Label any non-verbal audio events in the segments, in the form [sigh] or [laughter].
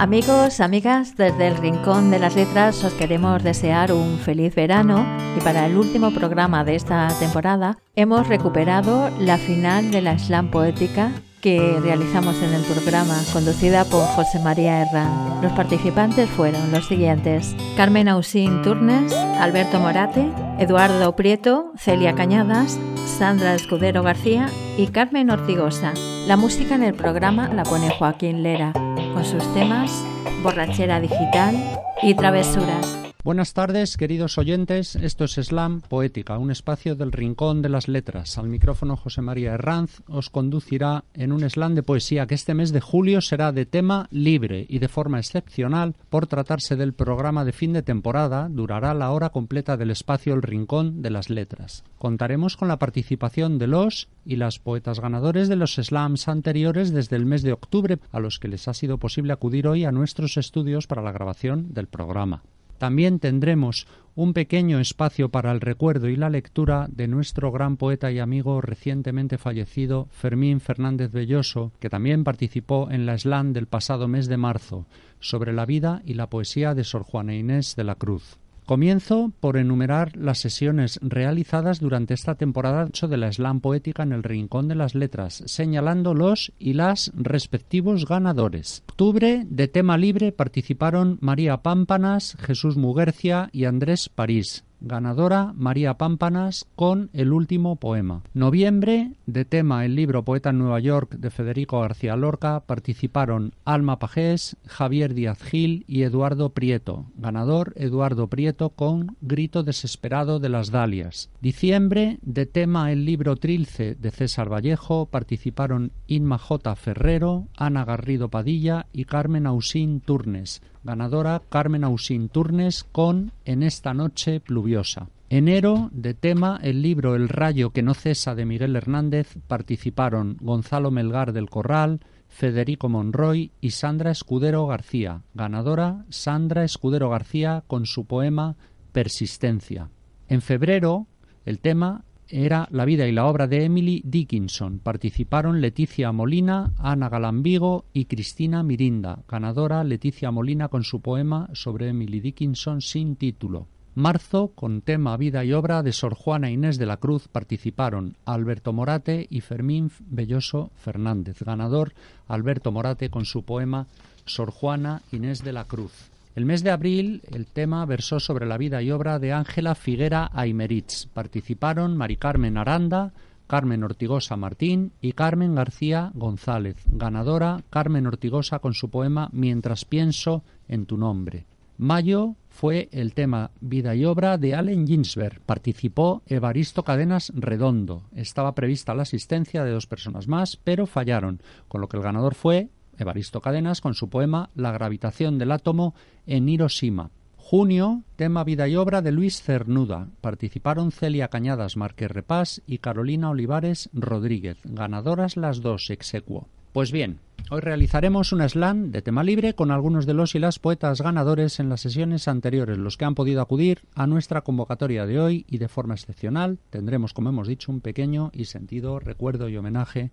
Amigos, amigas, desde el Rincón de las Letras os queremos desear un feliz verano y para el último programa de esta temporada hemos recuperado la final de la slam poética que realizamos en el programa, conducida por José María Herrán. Los participantes fueron los siguientes: Carmen Ausín Turnes, Alberto Morate, Eduardo Prieto, Celia Cañadas, Sandra Escudero García y Carmen Ortigosa. La música en el programa la pone Joaquín Lera con sus temas Borrachera Digital y Travesuras. Buenas tardes, queridos oyentes. Esto es Slam Poética, un espacio del Rincón de las Letras. Al micrófono José María Herranz os conducirá en un slam de poesía que este mes de julio será de tema libre y de forma excepcional por tratarse del programa de fin de temporada. Durará la hora completa del espacio El Rincón de las Letras. Contaremos con la participación de los y las poetas ganadores de los slams anteriores desde el mes de octubre, a los que les ha sido posible acudir hoy a nuestros estudios para la grabación del programa. También tendremos un pequeño espacio para el recuerdo y la lectura de nuestro gran poeta y amigo recientemente fallecido Fermín Fernández Belloso, que también participó en la SLAN del pasado mes de marzo, sobre la vida y la poesía de Sor Juana Inés de la Cruz. Comienzo por enumerar las sesiones realizadas durante esta temporada de la Slam Poética en el Rincón de las Letras, señalando los y las respectivos ganadores. Octubre, de tema libre, participaron María Pámpanas, Jesús Muguercia y Andrés París. Ganadora María Pámpanas con El último poema. Noviembre, de tema el libro Poeta en Nueva York de Federico García Lorca, participaron Alma Pajés, Javier Díaz Gil y Eduardo Prieto. Ganador Eduardo Prieto con Grito desesperado de las Dalias. Diciembre, de tema el libro Trilce de César Vallejo, participaron Inma J. Ferrero, Ana Garrido Padilla y Carmen Ausín Turnes. Ganadora Carmen Ausín Turnes con En esta noche pluviosa. Enero, de tema el libro El rayo que no cesa de Miguel Hernández, participaron Gonzalo Melgar del Corral, Federico Monroy y Sandra Escudero García. Ganadora Sandra Escudero García con su poema Persistencia. En febrero, el tema era la vida y la obra de Emily Dickinson. Participaron Leticia Molina, Ana Galambigo y Cristina Mirinda. Ganadora Leticia Molina con su poema sobre Emily Dickinson sin título. Marzo, con tema Vida y obra de Sor Juana Inés de la Cruz, participaron Alberto Morate y Fermín Belloso Fernández. Ganador Alberto Morate con su poema Sor Juana Inés de la Cruz. El mes de abril el tema versó sobre la vida y obra de Ángela Figuera Aymeritz. Participaron Mari Carmen Aranda, Carmen Ortigosa Martín y Carmen García González. Ganadora Carmen Ortigosa con su poema Mientras pienso en tu nombre. Mayo fue el tema Vida y obra de Allen Ginsberg. Participó Evaristo Cadenas Redondo. Estaba prevista la asistencia de dos personas más, pero fallaron, con lo que el ganador fue Evaristo Cadenas con su poema La gravitación del átomo en Hiroshima. Junio, tema vida y obra de Luis Cernuda. Participaron Celia Cañadas Márquez Repás y Carolina Olivares Rodríguez, ganadoras las dos exequo. Pues bien, hoy realizaremos un slam de tema libre con algunos de los y las poetas ganadores en las sesiones anteriores, los que han podido acudir a nuestra convocatoria de hoy y de forma excepcional tendremos, como hemos dicho, un pequeño y sentido recuerdo y homenaje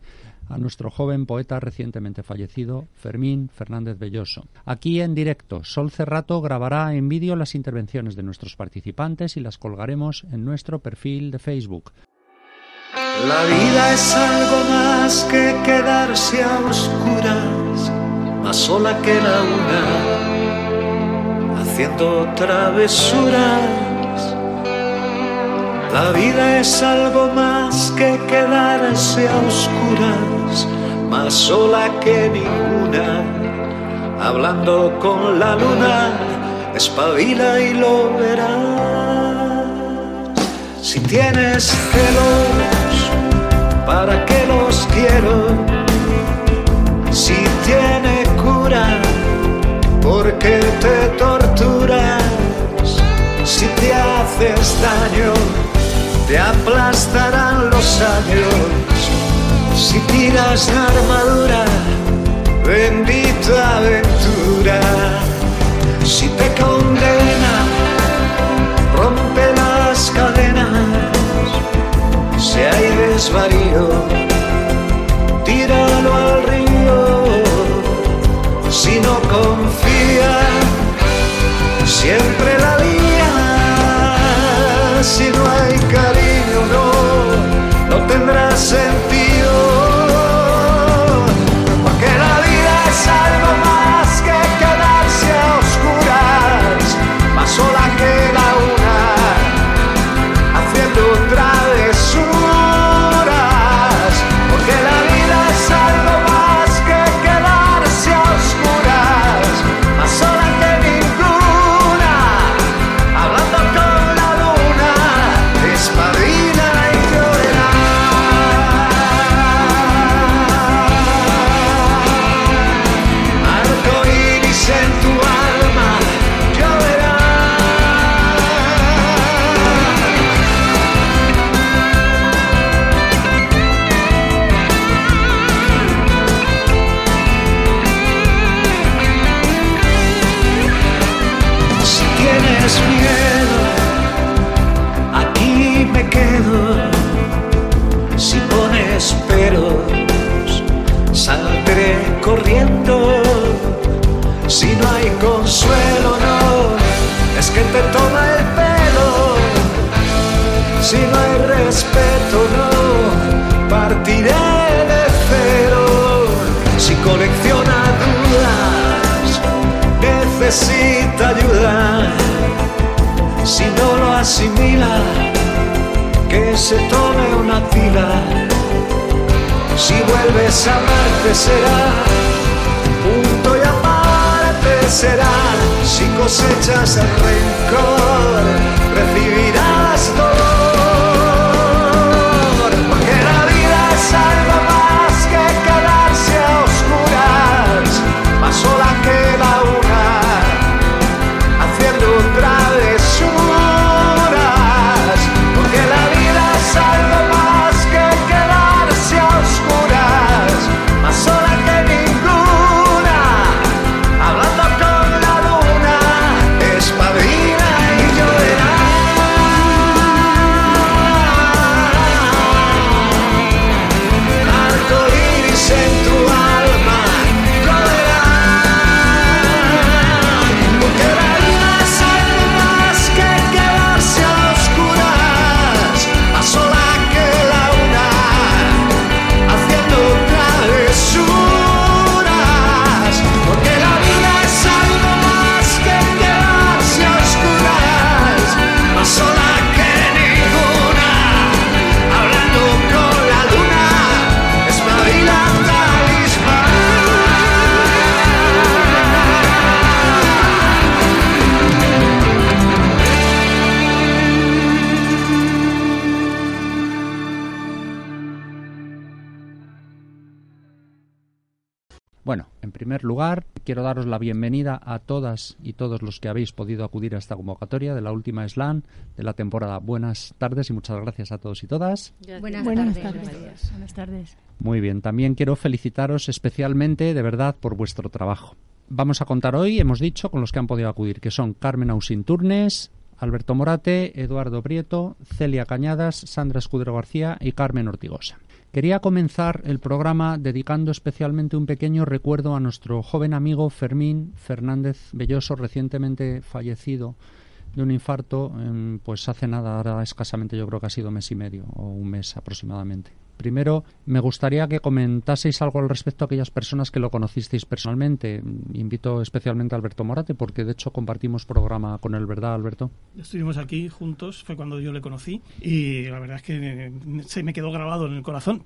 a nuestro joven poeta recientemente fallecido, Fermín Fernández Belloso. Aquí en directo, Sol Cerrato grabará en vídeo las intervenciones de nuestros participantes y las colgaremos en nuestro perfil de Facebook. La vida es algo más que quedarse a oscuras, más sola que la una, haciendo travesuras. La vida es algo más que quedarse a oscuras, más sola que ninguna, hablando con la luna, espabila y lo verás. Si tienes celos, ¿para qué los quiero? Si tiene cura, ¿por qué te torturas? Si te haces daño, te aplastarán los años. Si tiras la armadura, bendita aventura. Si te condena, Si hay desvarío, tíralo al río. Si no confía, siempre la lía. Si no hay cariño, no, no tendrá sentido. Tienes miedo, aquí me quedo. Si pones peros, saldré corriendo. Si no hay consuelo, no, es que te toma el pelo. Si no hay respeto, no, partiré de cero. Si colecciona dudas, necesita ayuda. Si no lo asimila, que se tome una tila. Si vuelves a amarte será punto y aparte será. Si cosechas el rencor, recibirás Bueno, en primer lugar, quiero daros la bienvenida a todas y todos los que habéis podido acudir a esta convocatoria de la última slam de la temporada. Buenas tardes y muchas gracias a todos y todas. Buenas, Buenas tardes. tardes. Buenas tardes. Muy bien, también quiero felicitaros especialmente, de verdad, por vuestro trabajo. Vamos a contar hoy, hemos dicho, con los que han podido acudir, que son Carmen Ausín Turnes, Alberto Morate, Eduardo Prieto, Celia Cañadas, Sandra Escudero García y Carmen Ortigosa. Quería comenzar el programa dedicando especialmente un pequeño recuerdo a nuestro joven amigo Fermín Fernández Belloso, recientemente fallecido de un infarto, pues hace nada, ahora escasamente yo creo que ha sido mes y medio o un mes aproximadamente. Primero, me gustaría que comentaseis algo al respecto a aquellas personas que lo conocisteis personalmente. Invito especialmente a Alberto Morate, porque de hecho compartimos programa con él, ¿verdad, Alberto? Estuvimos aquí juntos, fue cuando yo le conocí y la verdad es que se me quedó grabado en el corazón.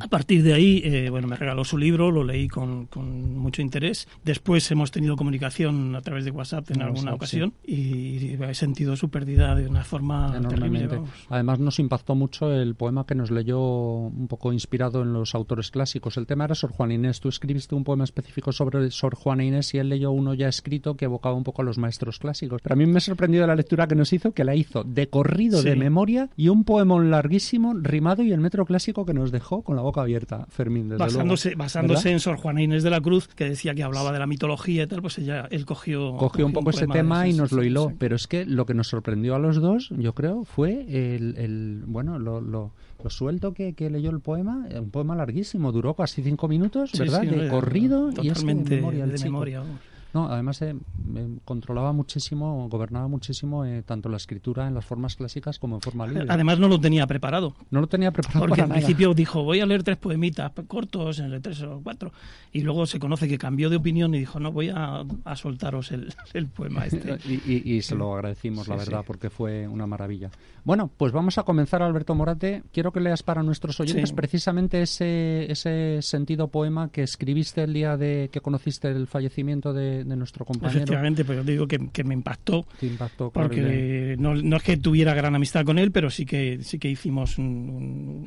A partir de ahí, eh, bueno, me regaló su libro, lo leí con, con, mucho interés. Después hemos tenido comunicación a través de WhatsApp en alguna WhatsApp, ocasión sí. y he sentido su pérdida de una forma enormemente. Terrible, Además, nos impactó mucho el poema que nos leyó un poco inspirado en los autores clásicos. El tema era Sor Juana Inés. Tú escribiste un poema específico sobre Sor Juana Inés y él leyó uno ya escrito que evocaba un poco a los maestros clásicos. Pero a mí me sorprendió la lectura que nos hizo, que la hizo de corrido, sí. de memoria y un poemón larguísimo, rimado y el metro clásico que nos dejó con con la boca abierta, Fermín, desde basándose, luego. basándose en Sor Juana Inés de la Cruz, que decía que hablaba de la mitología y tal, pues ella, él cogió... Cogió un poco ese de tema y nos lo hiló, sí. pero es que lo que nos sorprendió a los dos, yo creo, fue el, el- bueno, lo, lo, lo suelto que, que leyó el poema, un poema larguísimo, duró casi cinco minutos, ¿verdad? sí, de no, corrido y es de memoria, el de chico. memoria, vamos. No, además eh, eh, controlaba muchísimo, gobernaba muchísimo eh, tanto la escritura en las formas clásicas como en forma libre. Además no lo tenía preparado. no lo tenía preparado Porque para al nada. principio dijo, voy a leer tres poemitas cortos, en tres o cuatro. Y luego se conoce que cambió de opinión y dijo, no, voy a, a soltaros el, [laughs] el poema este. [laughs] Y, y- y se lo agradecimos, la verdad, sí. porque fue una maravilla. Bueno, pues vamos a comenzar, Alberto Morate. Quiero que leas para nuestros oyentes Sí. precisamente ese, ese sentido poema que escribiste el día de que conociste el fallecimiento de, de nuestro compañero. Efectivamente, pues yo digo que, que me impactó Te impactó, claro, y porque no, no es que tuviera gran amistad con él, pero sí que sí que hicimos un,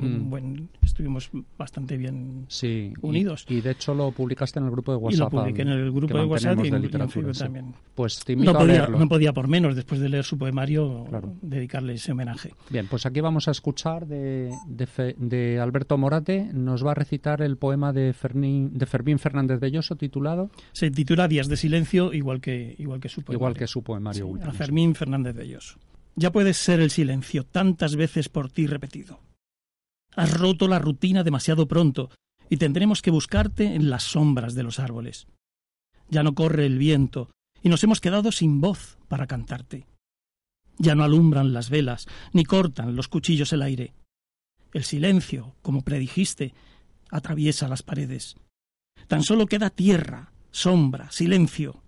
un- Mm. buen, estuvimos bastante bien. Sí, y- unidos. Y, de hecho lo publicaste en el grupo de Y WhatsApp. lo publiqué en el grupo de WhatsApp y, de en- y en literatura, sí. también. Pues te invito No a podía, leerlo. no podía por menos, después de leer su poemario, Claro. dedicarle ese homenaje. Bien, pues aquí vamos a escuchar de, de, Fe- de Alberto Morate. Nos va a recitar el poema de, Fernín, de Fermín Fernández Belloso titulado Se titula Días de Silencio, igual que, igual que su poemario. igual que su poemario Sí, último. a Fermín Fernández Belloso. Ya puedes ser el silencio, tantas veces por ti repetido. Has roto la rutina demasiado pronto y tendremos que buscarte en las sombras de los árboles. Ya no corre el viento y nos hemos quedado sin voz para cantarte. Ya no alumbran las velas ni cortan los cuchillos el aire. El silencio, como predijiste, atraviesa las paredes. Tan solo queda tierra, sombra, silencio,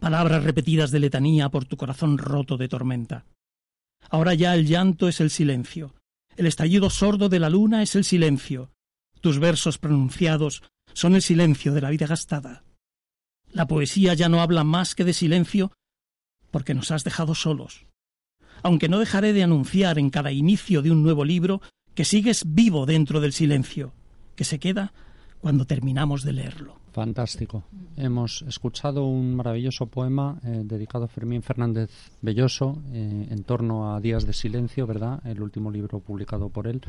palabras repetidas de letanía por tu corazón roto de tormenta. Ahora ya el llanto es el silencio, el estallido sordo de la luna es el silencio, tus versos pronunciados son el silencio de la vida gastada. La poesía ya no habla más que de silencio porque nos has dejado solos. Aunque no dejaré de anunciar en cada inicio de un nuevo libro que sigues vivo dentro del silencio, que se queda cuando terminamos de leerlo. Fantástico. Hemos escuchado un maravilloso poema eh, dedicado a Fermín Fernández Belloso eh, en torno a Días de Silencio, ¿verdad? El último libro publicado por él.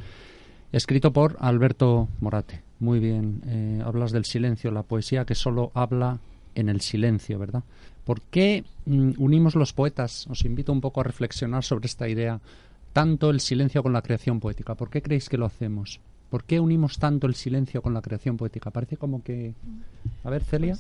Escrito por Alberto Morate. Muy bien. eh, hablas del silencio, la poesía que solo habla en el silencio, ¿verdad? ¿Por qué mm, unimos los poetas? Os invito un poco a reflexionar sobre esta idea. Tanto el silencio con la creación poética. ¿Por qué creéis que lo hacemos? ¿Por qué unimos tanto el silencio con la creación poética? Parece como que... A ver, Celia.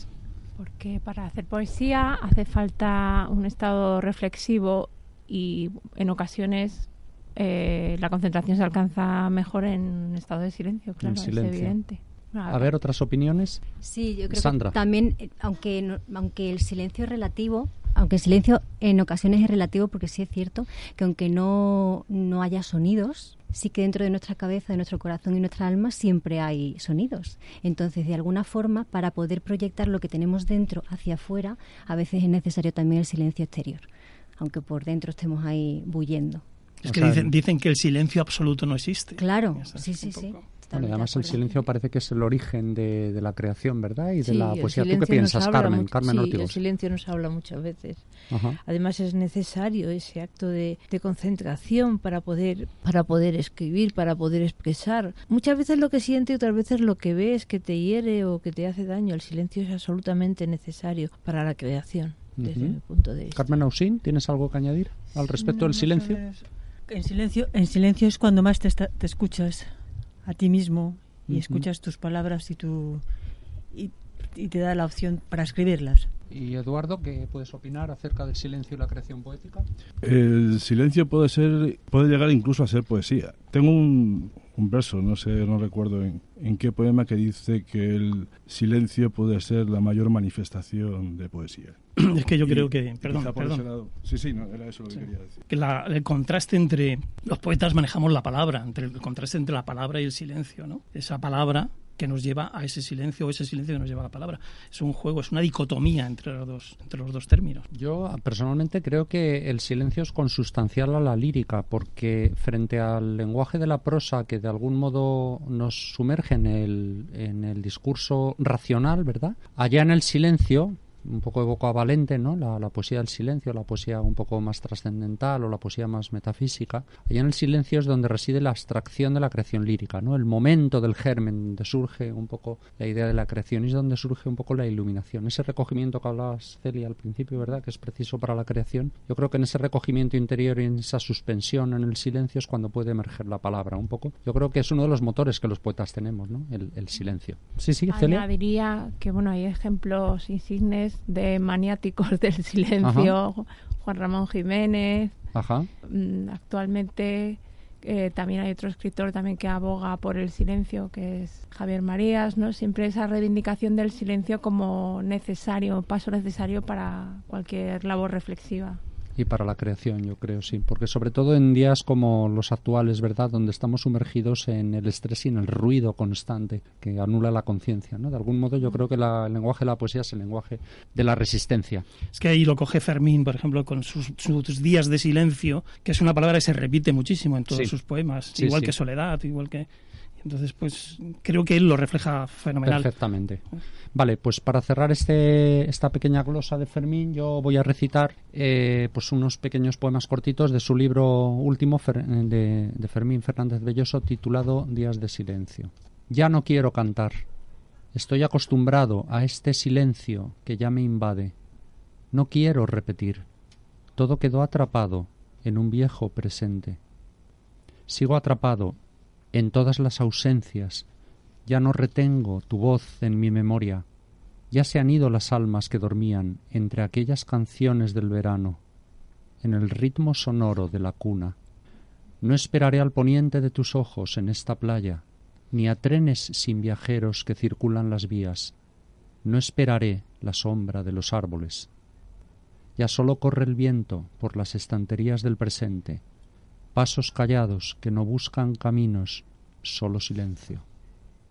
Porque para hacer poesía hace falta un estado reflexivo y en ocasiones eh, la concentración se alcanza mejor en un estado de silencio, claro, silencio. es evidente. A ver, otras opiniones. Sí, yo creo Sandra. que también, eh, aunque, no- aunque el silencio es relativo, aunque el silencio en ocasiones es relativo, porque sí es cierto que aunque no, no haya sonidos, sí que dentro de nuestra cabeza, de nuestro corazón y nuestra alma siempre hay sonidos. Entonces, de alguna forma, para poder proyectar lo que tenemos dentro hacia afuera, a veces es necesario también el silencio exterior, aunque por dentro estemos ahí bullendo. Es O que sea, dicen, dicen que el silencio absoluto no existe. Claro, Eso sí, sí, sí. Bueno, además de el silencio parece que es el origen de, de la creación, ¿verdad? Y de la poesía. ¿Tú qué piensas, Carmen? mucho- Carmen sí, el silencio nos habla muchas veces. Ajá. Además es necesario ese acto de, de concentración para poder, para poder escribir, para poder expresar. Muchas veces lo que siente y otras veces lo que ves que te hiere o que te hace daño. El silencio es absolutamente necesario para la creación, desde mi punto de vista. Carmen Ausín, ¿tienes algo que añadir al respecto del silencio? En silencio, en silencio es cuando más te, esta- te escuchas a ti mismo y escuchas tus palabras y tu y, y te da la opción para escribirlas. Y Eduardo, ¿qué puedes opinar acerca del silencio y la creación poética? El silencio puede ser, puede llegar incluso a ser poesía. Tengo un, un verso, no sé, no recuerdo en, en qué poema que dice que el silencio puede ser la mayor manifestación de poesía. [clears throat] Es que yo creo que, perdón, perdón. Sí, sí, no, era eso lo que Sí. quería decir. que la- el contraste entre los poetas manejamos la palabra, entre el contraste entre la palabra y el silencio, ¿no? Esa palabra que nos lleva a ese silencio o ese silencio que nos lleva a la palabra. Es un juego, es una dicotomía entre los dos, entre los dos términos. Yo personalmente creo que el silencio es consustancial a la lírica, porque frente al lenguaje de la prosa que de algún modo nos sumerge en el, en el discurso racional, ¿verdad? Allá en el silencio un poco evocavalente, ¿no? La, la, poesía del silencio, la poesía un poco más trascendental o la poesía más metafísica. Allá en el silencio es donde reside la abstracción de la creación lírica, ¿no? El momento del germen, donde surge un poco la idea de la creación y es donde surge un poco la iluminación. Ese recogimiento que hablabas, Celia, al principio, ¿verdad? Que es preciso para la creación. Yo creo que en ese recogimiento interior y en esa suspensión en el silencio es cuando puede emerger la palabra un poco. Yo creo que es uno de los motores que los poetas tenemos, ¿no? El, el silencio. Sí, sí, Celia. Añadiría que, bueno, hay ejemplos insignes de maniáticos del [laughs] silencio, Ajá. Juan Ramón Jiménez. Ajá. Mm, Actualmente eh, también hay otro escritor también que aboga por el silencio, que es Javier Marías, ¿no? Siempre esa reivindicación del silencio como necesario, paso necesario para cualquier labor reflexiva y para la creación, yo creo, sí. Porque sobre todo en días como los actuales, ¿verdad? Donde estamos sumergidos en el estrés y en el ruido constante que anula la conciencia, ¿no? De algún modo yo creo que la, el lenguaje de la poesía es el lenguaje de la resistencia. Es que ahí lo coge Fermín, por ejemplo, con sus, sus días de silencio, que es una palabra que se repite muchísimo en todos Sí. sus poemas, Sí, igual sí. que Soledad, igual que... Entonces, pues creo que él lo refleja fenomenal. Perfectamente. Vale, pues para cerrar este, esta pequeña glosa de Fermín, yo voy a recitar eh, pues unos pequeños poemas cortitos de su libro último de, de Fermín Fernández Belloso titulado Días de Silencio. Ya no quiero cantar. Estoy acostumbrado a este silencio que ya me invade. No quiero repetir. Todo quedó atrapado en un viejo presente. Sigo atrapado en todas las ausencias ya no retengo tu voz en mi memoria. Ya se han ido las almas que dormían entre aquellas canciones del verano, en el ritmo sonoro de la cuna. No esperaré al poniente de tus ojos en esta playa, ni a trenes sin viajeros que circulan las vías. No esperaré la sombra de los árboles. Ya solo corre el viento por las estanterías del presente, pasos callados que no buscan caminos, solo silencio.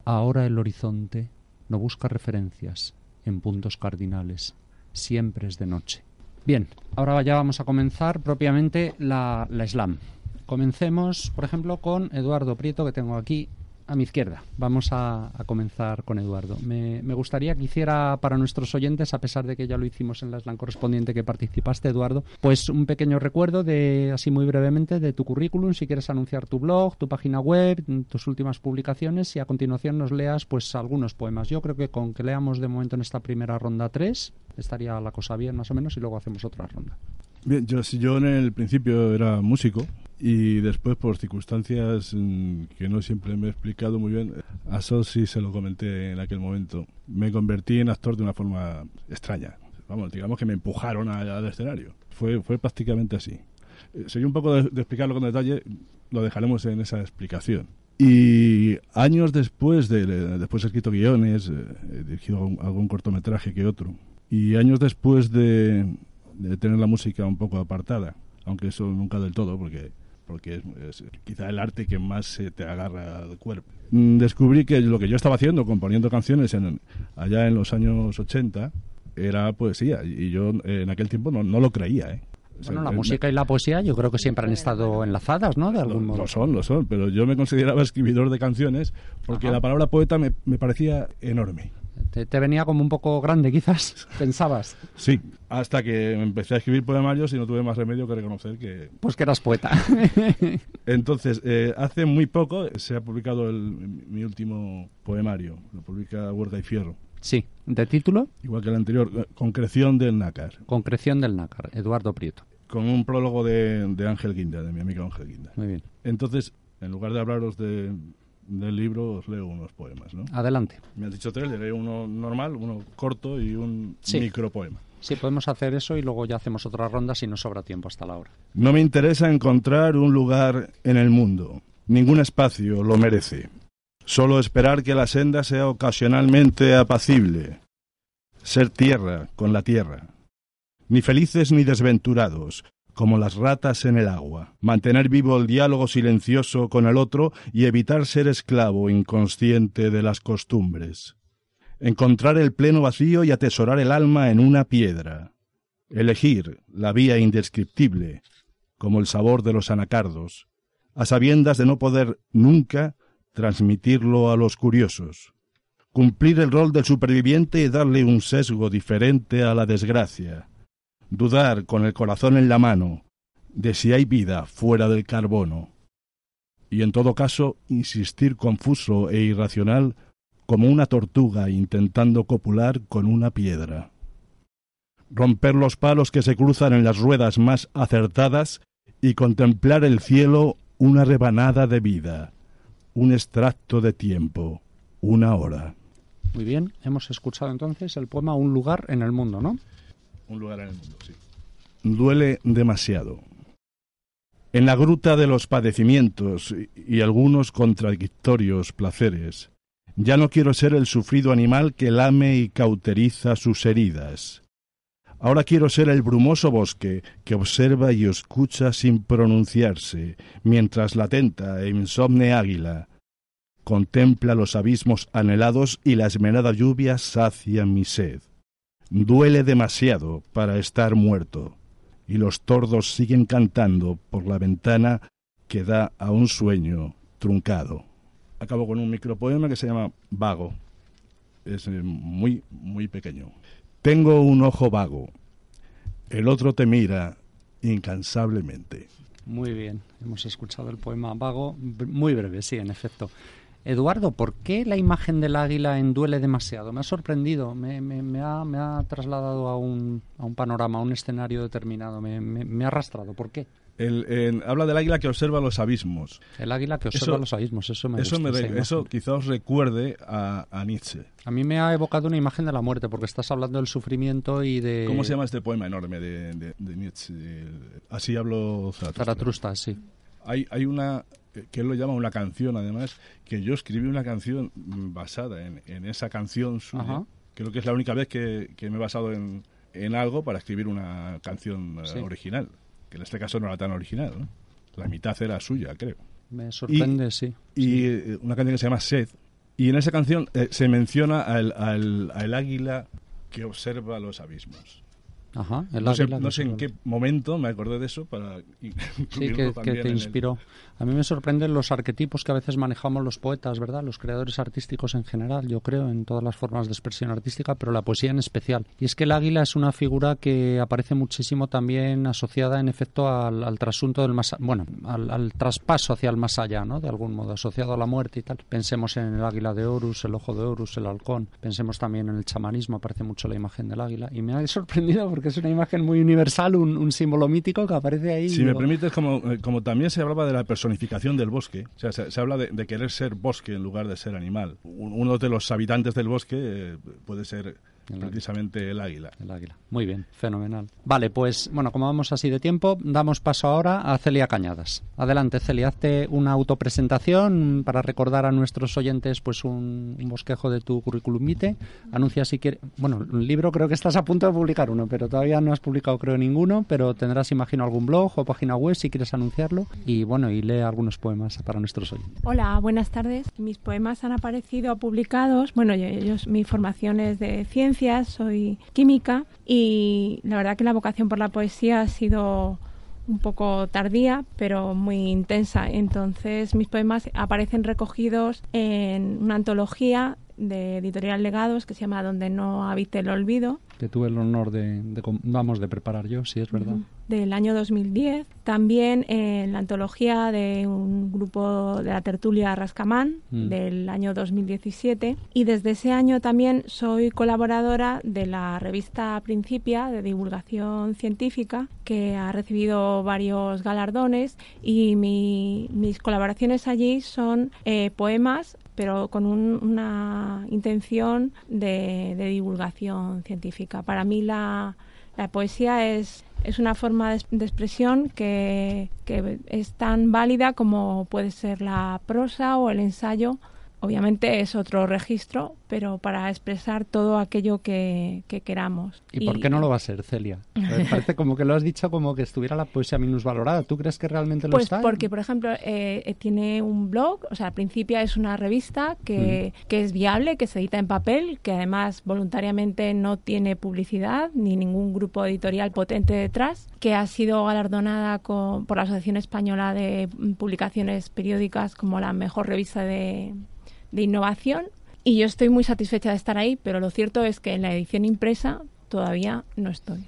Ahora el horizonte no busca referencias en puntos cardinales, siempre es de noche. Bien, ahora ya vamos a comenzar propiamente la, la slam. Comencemos, por ejemplo, con Eduardo Prieto, que tengo aquí a mi izquierda. Vamos a, comenzar con Eduardo. Me, me gustaría que hiciera para nuestros oyentes, a pesar de que ya lo hicimos en la slam correspondiente que participaste, Eduardo, pues un pequeño recuerdo de, así muy brevemente, de tu currículum, si quieres anunciar tu blog, tu página web, tus últimas publicaciones y a continuación nos leas pues algunos poemas. Yo creo que con que leamos de momento en esta primera ronda tres, estaría la cosa bien más o menos y luego hacemos otra ronda. Bien, yo, yo en el principio era músico y después por circunstancias mm, que no siempre me he explicado muy bien, a eso sí se lo comenté en aquel momento. Me convertí en actor de una forma extraña. Vamos, digamos que me empujaron al escenario. Fue, fue prácticamente así. Eh, Sería un poco de, de explicarlo con detalle, lo dejaremos en esa explicación. Y años después de, de- después he escrito guiones, eh, he dirigido algún, algún cortometraje que otro. Y años después de, de tener la música un poco apartada, aunque eso nunca del todo, porque porque es, es quizá el arte que más se te agarra al cuerpo. Mm, Descubrí que lo que yo estaba haciendo, componiendo canciones en, allá en los años 80, era poesía. Y yo en aquel tiempo no, no lo creía. ¿eh? O sea, Bueno, la eh, música y la poesía yo creo que siempre han estado enlazadas, ¿no? De algún lo, modo. lo son, lo son, pero yo me consideraba escribidor de canciones porque Ajá. la palabra poeta me, me parecía enorme. Te, te venía como un poco grande, quizás, [laughs] pensabas. Sí, hasta que empecé a escribir poemarios y no tuve más remedio que reconocer que... Pues que eras poeta. [laughs] Entonces, eh, hace muy poco se ha publicado el- mi último poemario, lo publica Huerta y Fierro, sí, de título, igual que el anterior, Concreción del Nácar, Concreción del Nácar, Eduardo Prieto. con un prólogo de, de Ángel Guinda, de mi amigo Ángel Guinda. Muy bien. Entonces, en lugar de hablaros de, del libro, os leo unos poemas, ¿no? Adelante. Me has dicho tres, le leo uno normal, uno corto y un Sí. micropoema. Sí, podemos hacer eso y luego ya hacemos otra ronda si nos sobra tiempo hasta la hora. No me interesa encontrar un lugar en el mundo. Ningún espacio lo merece. Solo esperar que la senda sea ocasionalmente apacible. Ser tierra con la tierra. Ni felices ni desventurados, como las ratas en el agua. Mantener vivo el diálogo silencioso con el otro y evitar ser esclavo inconsciente de las costumbres. Encontrar el pleno vacío y atesorar el alma en una piedra. Elegir la vía indescriptible, como el sabor de los anacardos, a sabiendas de no poder nunca transmitirlo a los curiosos. cumplir el rol del superviviente y darle un sesgo diferente a la desgracia, dudar con el corazón en la mano de si hay vida fuera del carbono, y en todo caso insistir confuso e irracional como una tortuga intentando copular con una piedra. Romper los palos que se cruzan en las ruedas más acertadas y contemplar el cielo una rebanada de vida, un extracto de tiempo, una hora. Muy bien, hemos escuchado entonces el poema Un lugar en el mundo, ¿no? Duele demasiado. En la gruta de los padecimientos y algunos contradictorios placeres, ya no quiero ser el sufrido animal que lame y cauteriza sus heridas. Ahora quiero ser el brumoso bosque que observa y escucha sin pronunciarse, mientras la atenta e insomne águila contempla los abismos anhelados y la esmerada lluvia sacia mi sed. Duele demasiado para estar muerto, y los tordos siguen cantando por la ventana que da a un sueño truncado. Acabo con un micropoema que se llama Vago. Es eh, muy, muy pequeño. Tengo un ojo vago, el otro te mira incansablemente. Muy bien, hemos escuchado el poema Vago, muy breve, sí, en efecto. Eduardo, ¿por qué la imagen del águila en duele demasiado? Me ha sorprendido, me, me, me, ha, me ha, trasladado a un, a un, panorama, a un escenario determinado, me, ha arrastrado. ¿Por qué? El, el, habla del águila que observa los abismos. El águila que observa eso, los abismos, eso me Eso, gusta, me, eso quizá os recuerde a, a, Nietzsche. A mí me ha evocado una imagen de la muerte, porque estás hablando del sufrimiento y de... ¿Cómo se llama este poema enorme de, de, de Nietzsche? Así hablo Zaratustra. Zaratustra, sí. Hay, hay una que él lo llama una canción, además, que yo escribí una canción basada en, en esa canción suya. Ajá. Creo que es la única vez que, que me he basado en, en, algo para escribir una canción sí. uh, original, que en este caso no era tan original. ¿no? La mitad era suya, creo. Me sorprende, y, sí. Y sí. una canción que se llama Sed. Y en esa canción eh, se menciona al, al, al águila que observa los abismos. Ajá, el no sé, águila no sé en qué momento me acordé de eso para [laughs] sí, que, que te inspiró. A mí me sorprenden los arquetipos que a veces manejamos los poetas, ¿verdad? Los creadores artísticos en general, yo creo, en todas las formas de expresión artística, pero la poesía en especial. Y es que el águila es una figura que aparece muchísimo también asociada, en efecto, al, al trasunto del más, bueno, al, al, traspaso hacia el más allá, ¿no? De algún modo, asociado a la muerte y tal. Pensemos en el águila de Horus, el ojo de Horus, el halcón. Pensemos también en el chamanismo, aparece mucho la imagen del águila. Y me ha sorprendido porque es una imagen muy universal, un, un símbolo mítico que aparece ahí. Si digo... me permites, como, eh, como también se hablaba de la personificación del bosque, se, habla de, de, querer ser bosque en lugar de ser animal. Uno de los habitantes del bosque eh, puede ser el precisamente el águila. El águila. Muy bien, fenomenal. Vale, pues bueno, como vamos así de tiempo, damos paso ahora a Celia Cañadas. Adelante, Celia, hazte una autopresentación para recordar a nuestros oyentes pues un, un bosquejo de tu currículum vitae. Anuncia si quieres, bueno, un libro creo que estás a punto de publicar uno, pero todavía no has publicado creo ninguno, pero tendrás imagino algún blog o página web si quieres anunciarlo y bueno, y lee algunos poemas para nuestros oyentes. Hola, buenas tardes. Mis poemas han aparecido publicados, bueno, ellos mi formación es de ciencia soy química y la verdad que la vocación por la poesía ha sido un poco tardía, pero muy intensa. Entonces mis poemas aparecen recogidos en una antología de editorial Legados que se llama Donde no habite el olvido. Que tuve el honor de, de vamos de preparar yo, si es verdad. Uh -huh. Del año 2010. También en la antología de un grupo de la tertulia Rascamán mm. del año 2017. Y desde ese año también soy colaboradora de la revista Principia de divulgación científica que ha recibido varios galardones y mi, mis colaboraciones allí son eh, poemas pero con un, una intención de, de, divulgación científica. Para mí la, la poesía es, es, una forma de, de expresión que, que, es tan válida como puede ser la prosa o el ensayo. Obviamente es otro registro, pero para expresar todo aquello que, que queramos. ¿Y, ¿Y, por qué no lo va a ser, Celia? [laughs] Me parece como que lo has dicho como que estuviera la poesía minusvalorada. ¿Tú crees que realmente lo pues está? porque, por ejemplo, eh, tiene un blog, o sea, al principio es una revista que, mm. que es viable, que se edita en papel, que además voluntariamente no tiene publicidad ni ningún grupo editorial potente detrás, que ha sido galardonada con, por la Asociación Española de Publicaciones Periódicas como la mejor revista de, de innovación Y yo estoy muy satisfecha de estar ahí, pero lo cierto es que en la edición impresa todavía no estoy.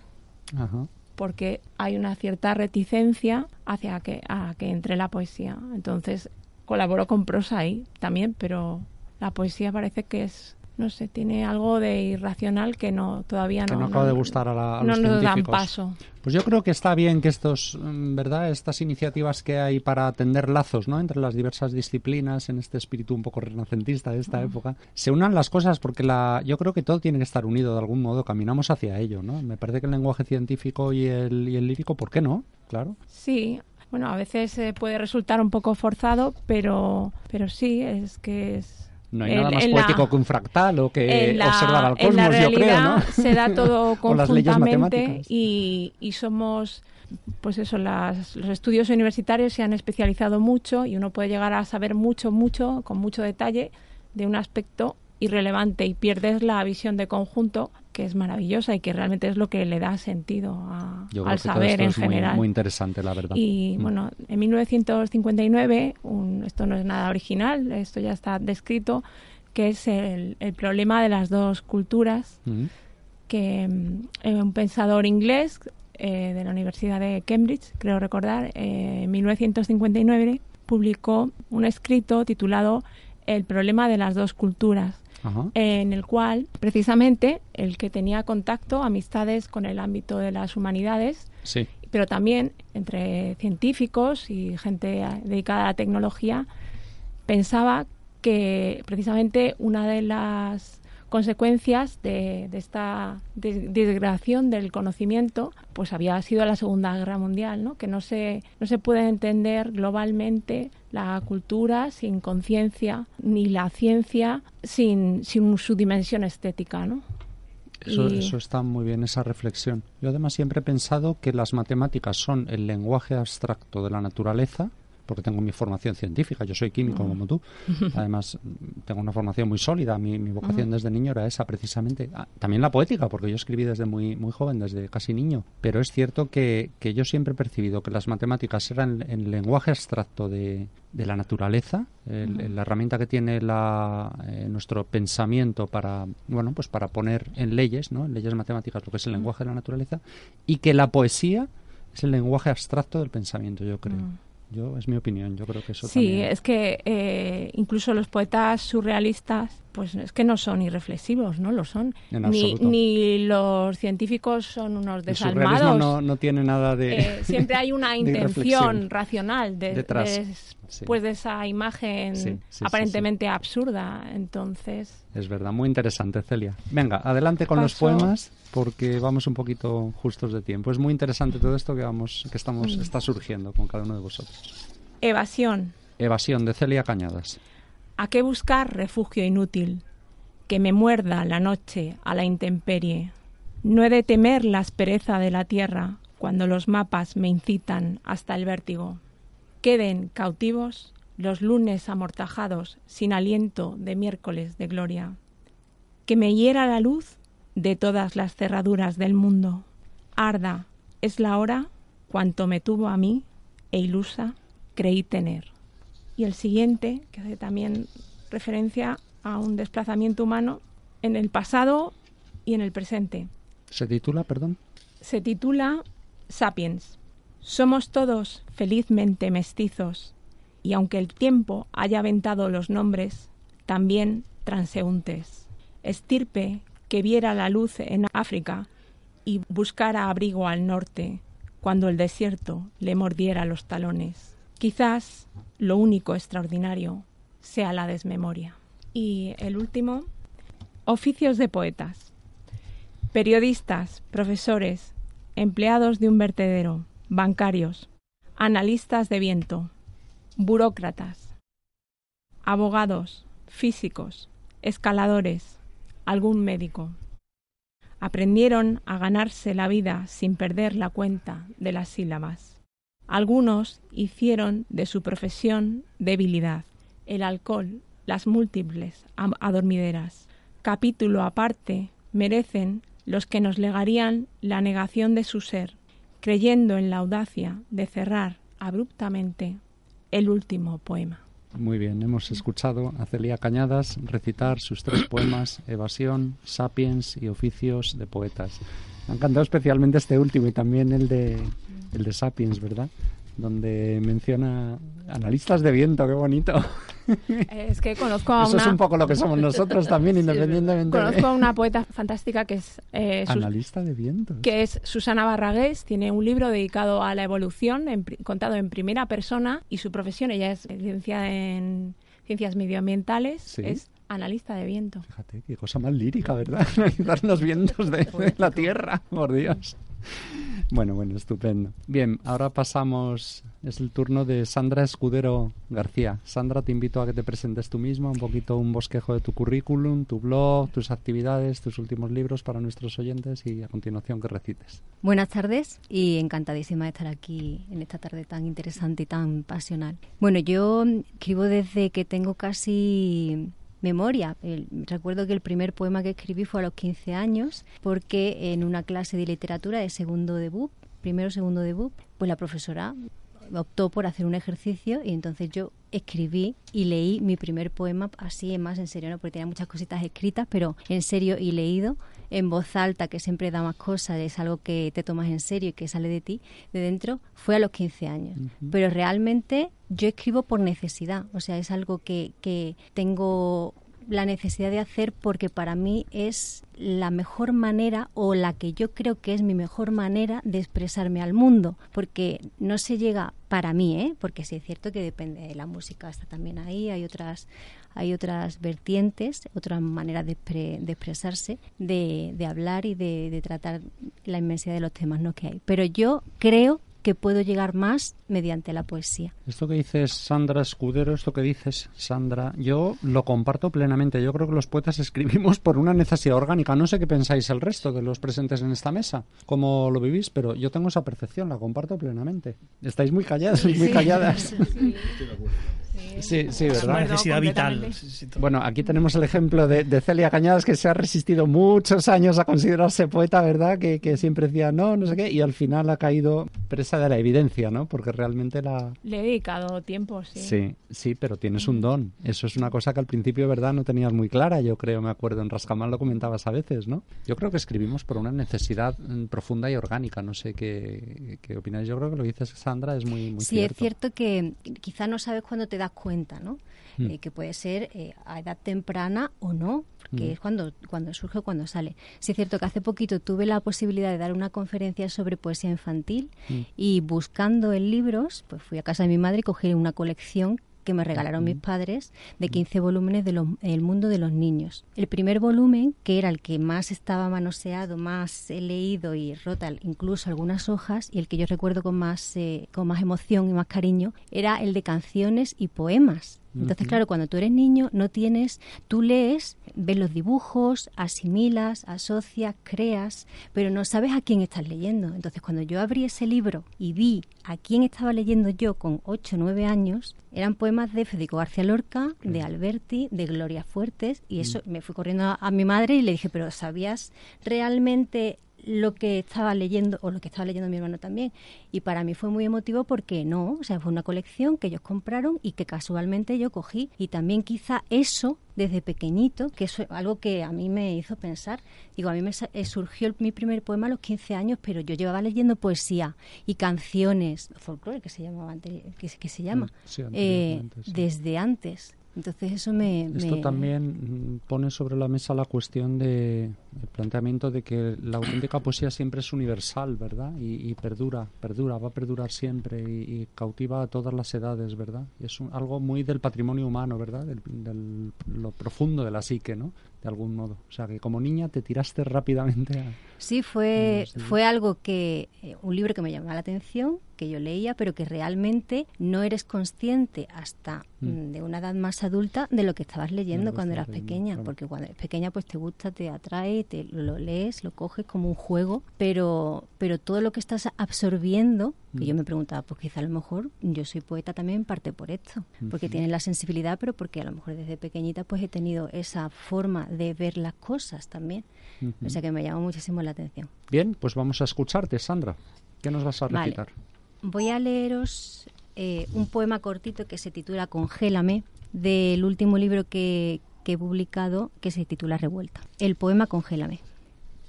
Ajá. Porque hay una cierta reticencia hacia que, a que entre la poesía. Entonces colaboro con prosa ahí también, pero la poesía parece que es no sé, tiene algo de irracional que no todavía Que no, no acaba de gustar a, la- a no los nos dan paso. Pues yo creo que está bien que estos, mm, ¿verdad? Estas iniciativas que hay para tender lazos, ¿no? Entre las diversas disciplinas en este espíritu un poco renacentista de esta época, se unan las cosas porque la, yo creo que todo tiene que estar unido de algún modo. Caminamos hacia ello, ¿no? Me parece que el lenguaje científico y el, y el lírico, ¿por qué no? Claro. Sí, bueno, a veces eh, puede resultar un poco forzado, pero, pero sí, es que es... No hay en- nada más la- poético que un fractal o que la, observar al en la cosmos, yo creo, realidad ¿no? se da todo [laughs] conjuntamente y, y somos, pues eso, las, los estudios universitarios se han especializado mucho y uno puede llegar a saber mucho, mucho, con mucho detalle de un aspecto irrelevante y pierdes la visión de conjunto que es maravillosa y que realmente es lo que le da sentido a- Yo creo al que todo saber esto en es muy- general. Muy, interesante, la verdad. Y Mm. bueno, en 1959, un- esto no es nada original, esto ya está descrito, que es el, el problema de las dos culturas, Mm. que mm, eh, un pensador inglés eh, de la Universidad de Cambridge, creo recordar, eh, en 1959 publicó un escrito titulado El problema de las dos culturas, Ajá. en el cual precisamente el que tenía contacto, amistades con el ámbito de las humanidades, Sí. pero también entre científicos y gente a- dedicada a la tecnología, pensaba que precisamente una de las consecuencias de, de esta desgradación del conocimiento pues había sido la Segunda Guerra Mundial, ¿no? que no se, no se puede entender globalmente la cultura sin conciencia ni la ciencia sin, sin su dimensión estética. ¿no? Eso, eso está muy bien, esa reflexión. Yo además siempre he pensado que las matemáticas son el lenguaje abstracto de la naturaleza, porque tengo mi formación científica, yo soy químico como tú. [laughs] Además, tengo una formación muy sólida, mi, mi vocación desde niño era esa precisamente. Ah, también la poética, porque yo escribí desde muy, muy joven, desde casi niño. Pero es cierto que, que yo siempre he percibido que las matemáticas eran el lenguaje abstracto de, de la naturaleza, el- la herramienta que tiene la, eh, nuestro pensamiento para, bueno, pues para poner en leyes, ¿no? en leyes matemáticas, lo que es el lenguaje de la naturaleza, y que la poesía es el lenguaje abstracto del pensamiento, yo creo. Yo, es mi opinión, yo creo que eso Sí, también. es que eh, incluso los poetas surrealistas, pues es que no son irreflexivos, no lo son. Ni, los científicos son unos desalmados. no, no tiene nada de... Eh, siempre hay una [laughs] intención racional de- Detrás. de- Sí. pues de esa imagen Sí, sí, sí, aparentemente absurda. Entonces, Es verdad, muy interesante, Celia. Venga, adelante con los poemas porque vamos un poquito justos de tiempo. Es muy interesante todo esto que vamos, que estamos, Mm. está surgiendo con cada uno de vosotros. evasión. Evasión de Celia Cañadas. ¿A qué buscar refugio inútil? Que me muerda la noche a la intemperie. No he de temer la aspereza de la tierra cuando los mapas me incitan hasta el vértigo. Queden cautivos los lunes amortajados sin aliento de miércoles de gloria. Que me hiera la luz de todas las cerraduras del mundo. Arda, es la hora cuanto me tuvo a mí e ilusa creí tener. Y el siguiente, que hace también referencia a un desplazamiento humano en el pasado y en el presente. ¿Se titula, perdón? Se titula Sapiens. Somos todos felizmente mestizos, y aunque el tiempo haya aventado los nombres, también transeúntes. Estirpe que viera la luz en África y buscara abrigo al norte, cuando el desierto le mordiera los talones. Quizás lo único extraordinario sea la desmemoria. Y el último, oficios de poetas. Periodistas, profesores, empleados de un vertedero, bancarios, analistas de viento, burócratas, abogados, físicos, escaladores, algún médico. Aprendieron a ganarse la vida sin perder la cuenta de las sílabas. Algunos hicieron de su profesión debilidad, el alcohol, las múltiples adormideras. Capítulo aparte merecen los que nos legarían la negación de su ser, creyendo en la audacia de cerrar abruptamente el último poema. Muy bien, hemos escuchado a Celia Cañadas recitar sus tres poemas, Evasión, Sapiens y Oficios de Poetas. Me ha encantado especialmente este último y también el de, el de Sapiens, ¿verdad? Donde menciona analistas de viento, qué bonito. Es que conozco a Eso una... es un poco lo que somos nosotros también, [laughs] independientemente de... Conozco a una poeta fantástica que es, eh, Sus- Analista de vientos. que es Susana Barragués. Tiene un libro dedicado a la evolución, en contado en primera persona, y su profesión, ella es licenciada en ciencias medioambientales, Sí. es analista de viento. Fíjate, qué cosa más lírica, ¿verdad? [laughs] Analizar los vientos de, de la Tierra, por Dios. [laughs] Bueno, bueno, estupendo. Bien, ahora pasamos, es el turno de Sandra Escudero García. Sandra, te invito a que te presentes tú misma, un poquito un bosquejo de tu currículum, tu blog, tus actividades, tus últimos libros para nuestros oyentes y a continuación que recites. Buenas tardes y encantadísima de estar aquí en esta tarde tan interesante y tan pasional. Bueno, yo escribo desde que tengo casi memoria. El- recuerdo que el primer poema que escribí fue a los 15 años porque en una clase de literatura de segundo de BUP, primero segundo de BUP, pues la profesora optó por hacer un ejercicio y entonces yo escribí y leí mi primer poema así más en serio, ¿no? porque tenía muchas cositas escritas, pero en serio y leído en voz alta, que siempre da más cosas, es algo que te tomas en serio y que sale de ti, de dentro, fue a los 15 años. Pero realmente yo escribo por necesidad, o sea, es algo que, que tengo la necesidad de hacer porque para mí es la mejor manera o la que yo creo que es mi mejor manera de expresarme al mundo porque no se llega para mí ¿eh? porque sí es cierto que depende de la música está también ahí hay otras hay otras vertientes otras maneras de, expre- de expresarse de, de hablar y de, de tratar la inmensidad de los temas ¿no? que hay pero yo creo que puedo llegar más mediante la poesía Esto que dices, Sandra Escudero, esto que dices, Sandra, yo lo comparto plenamente. Yo creo que los poetas escribimos por una necesidad orgánica. No sé qué pensáis el resto de los presentes en esta mesa, cómo lo vivís, pero yo tengo esa percepción, la comparto plenamente. Estáis muy calladas, muy calladas. Sí, sí, Es una ¿verdad? necesidad vital. Sí, sí. Bueno, aquí tenemos el ejemplo de, de Celia Cañadas, que se ha resistido muchos años a considerarse poeta, ¿verdad? Que, que siempre decía no, no sé qué, y al final ha caído presa de la evidencia, ¿no? Porque realmente la... Le he dedicado tiempo, sí. Sí, sí, pero tienes un don. Eso es una cosa que al principio, ¿verdad? No tenías muy clara, yo creo, me acuerdo. En Rascamal lo comentabas a veces, ¿no? Yo creo que escribimos por una necesidad mm, profunda y orgánica. No sé qué, qué opináis. Yo creo que lo que dices, Sandra, es muy, muy sí, cierto. es cierto que quizá no sabes cuándo te das cuenta, ¿no? Mm. Eh, que puede ser eh, a edad temprana o no, porque Mm. es cuando, cuando surge o cuando sale. Sí, es cierto que hace poquito tuve la posibilidad de dar una conferencia sobre poesía infantil Mm. y buscando en libros, pues fui a casa de mi madre y cogí una colección que me regalaron mis padres de 15 volúmenes de los- El mundo de los niños. El primer volumen, que era el que más estaba manoseado, más he leído y rota incluso algunas hojas, y el que yo recuerdo con más, eh, con más emoción y más cariño, era el de canciones y poemas. Entonces, claro, cuando tú eres niño no tienes, tú lees, ves los dibujos, asimilas, asocias, creas, pero no sabes a quién estás leyendo. Entonces, cuando yo abrí ese libro y vi a quién estaba leyendo yo con 8 o 9 años, eran poemas de Federico García Lorca, de Alberti, de Gloria Fuertes, y eso me fui corriendo a, a mi madre y le dije, pero ¿sabías realmente lo que estaba leyendo o lo que estaba leyendo mi hermano también y para mí fue muy emotivo porque no, o sea, fue una colección que ellos compraron y que casualmente yo cogí y también quizá eso desde pequeñito, que es algo que a mí me hizo pensar, digo, a mí me eh, surgió el- mi primer poema a los 15 años, pero yo llevaba leyendo poesía y canciones, folclore que se llamaba que, se- que se llama, Mm, sí, eh, sí. desde antes. Entonces eso me... Esto me- también mm, pone sobre la mesa la cuestión de el planteamiento de que la auténtica poesía siempre es universal, ¿verdad? Y, y perdura, perdura, va a perdurar siempre y, y cautiva a todas las edades, ¿verdad? Y es un- algo muy del patrimonio humano, ¿verdad? Del, del- lo profundo de la psique, ¿no? De algún modo. O sea, que como niña te tiraste rápidamente a... Sí, fue, Mm, sí. fue algo que, eh, un libro que me llamaba la atención, que yo leía, pero que realmente no eres consciente hasta Mm. mm, de una edad más adulta de lo que estabas leyendo cuando eras pequeña, claro. porque cuando eres pequeña pues te gusta, te atrae, te lo lees, lo coges como un juego, pero, pero todo lo que estás absorbiendo, que Mm. yo me preguntaba, pues quizá a lo mejor yo soy poeta también en parte por esto, porque tienes la sensibilidad, pero porque a lo mejor desde pequeñita pues he tenido esa forma de ver las cosas también. O sea que me llamó muchísimo la atención. Bien, pues vamos a escucharte, Sandra. ¿Qué nos vas a Vale. recitar? Voy a leeros eh, un poema cortito que se titula Congélame, del último libro que, que he publicado, que se titula Revuelta. El poema Congélame.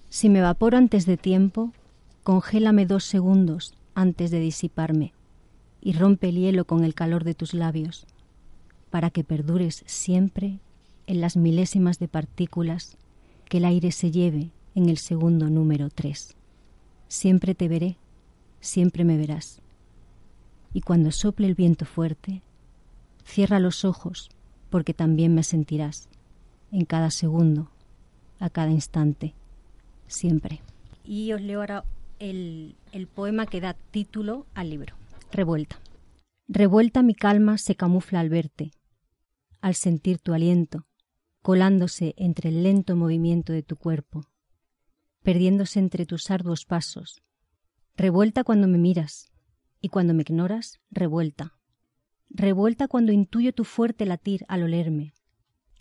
Si me evaporo antes de tiempo, congélame dos segundos antes de disiparme y rompe el hielo con el calor de tus labios, para que perdures siempre en las milésimas de partículas que el aire se lleve en el segundo número tres. Siempre te veré, siempre me verás. Y cuando sople el viento fuerte, cierra los ojos, porque también me sentirás, en cada segundo, a cada instante, siempre. Y os leo ahora el, el poema que da título al libro, Revuelta. Revuelta mi calma se camufla al verte, al sentir tu aliento, colándose entre el lento movimiento de tu cuerpo, perdiéndose entre tus arduos pasos. Revuelta cuando me miras y cuando me ignoras, revuelta. Revuelta cuando intuyo tu fuerte latir al olerme.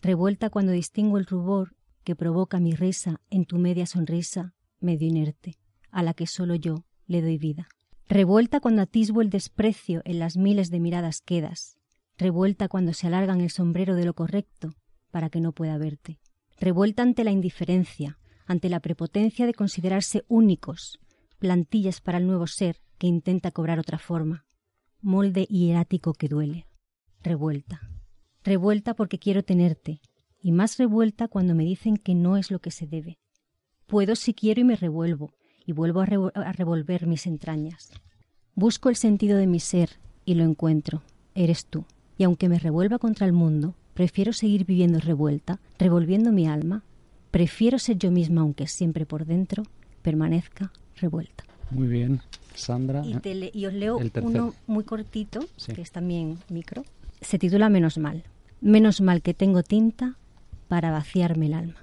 Revuelta cuando distingo el rubor que provoca mi risa en tu media sonrisa, medio inerte, a la que solo yo le doy vida. Revuelta cuando atisbo el desprecio en las miles de miradas quedas. Revuelta cuando se alargan el sombrero de lo correcto para que no pueda verte. Revuelta ante la indiferencia, ante la prepotencia de considerarse únicos, plantillas para el nuevo ser que intenta cobrar otra forma, molde hierático que duele. Revuelta. Revuelta porque quiero tenerte, y más revuelta cuando me dicen que no es lo que se debe. Puedo si quiero y me revuelvo, y vuelvo a, revo a revolver mis entrañas. Busco el sentido de mi ser y lo encuentro. Eres tú. Y aunque me revuelva contra el mundo, prefiero seguir viviendo revuelta, revolviendo mi alma. Prefiero ser yo misma, aunque siempre por dentro permanezca revuelta. Muy bien, Sandra. Y, te le- y os leo uno muy cortito, Sí. que es también micro. Se titula Menos mal. Menos mal que tengo tinta para vaciarme el alma.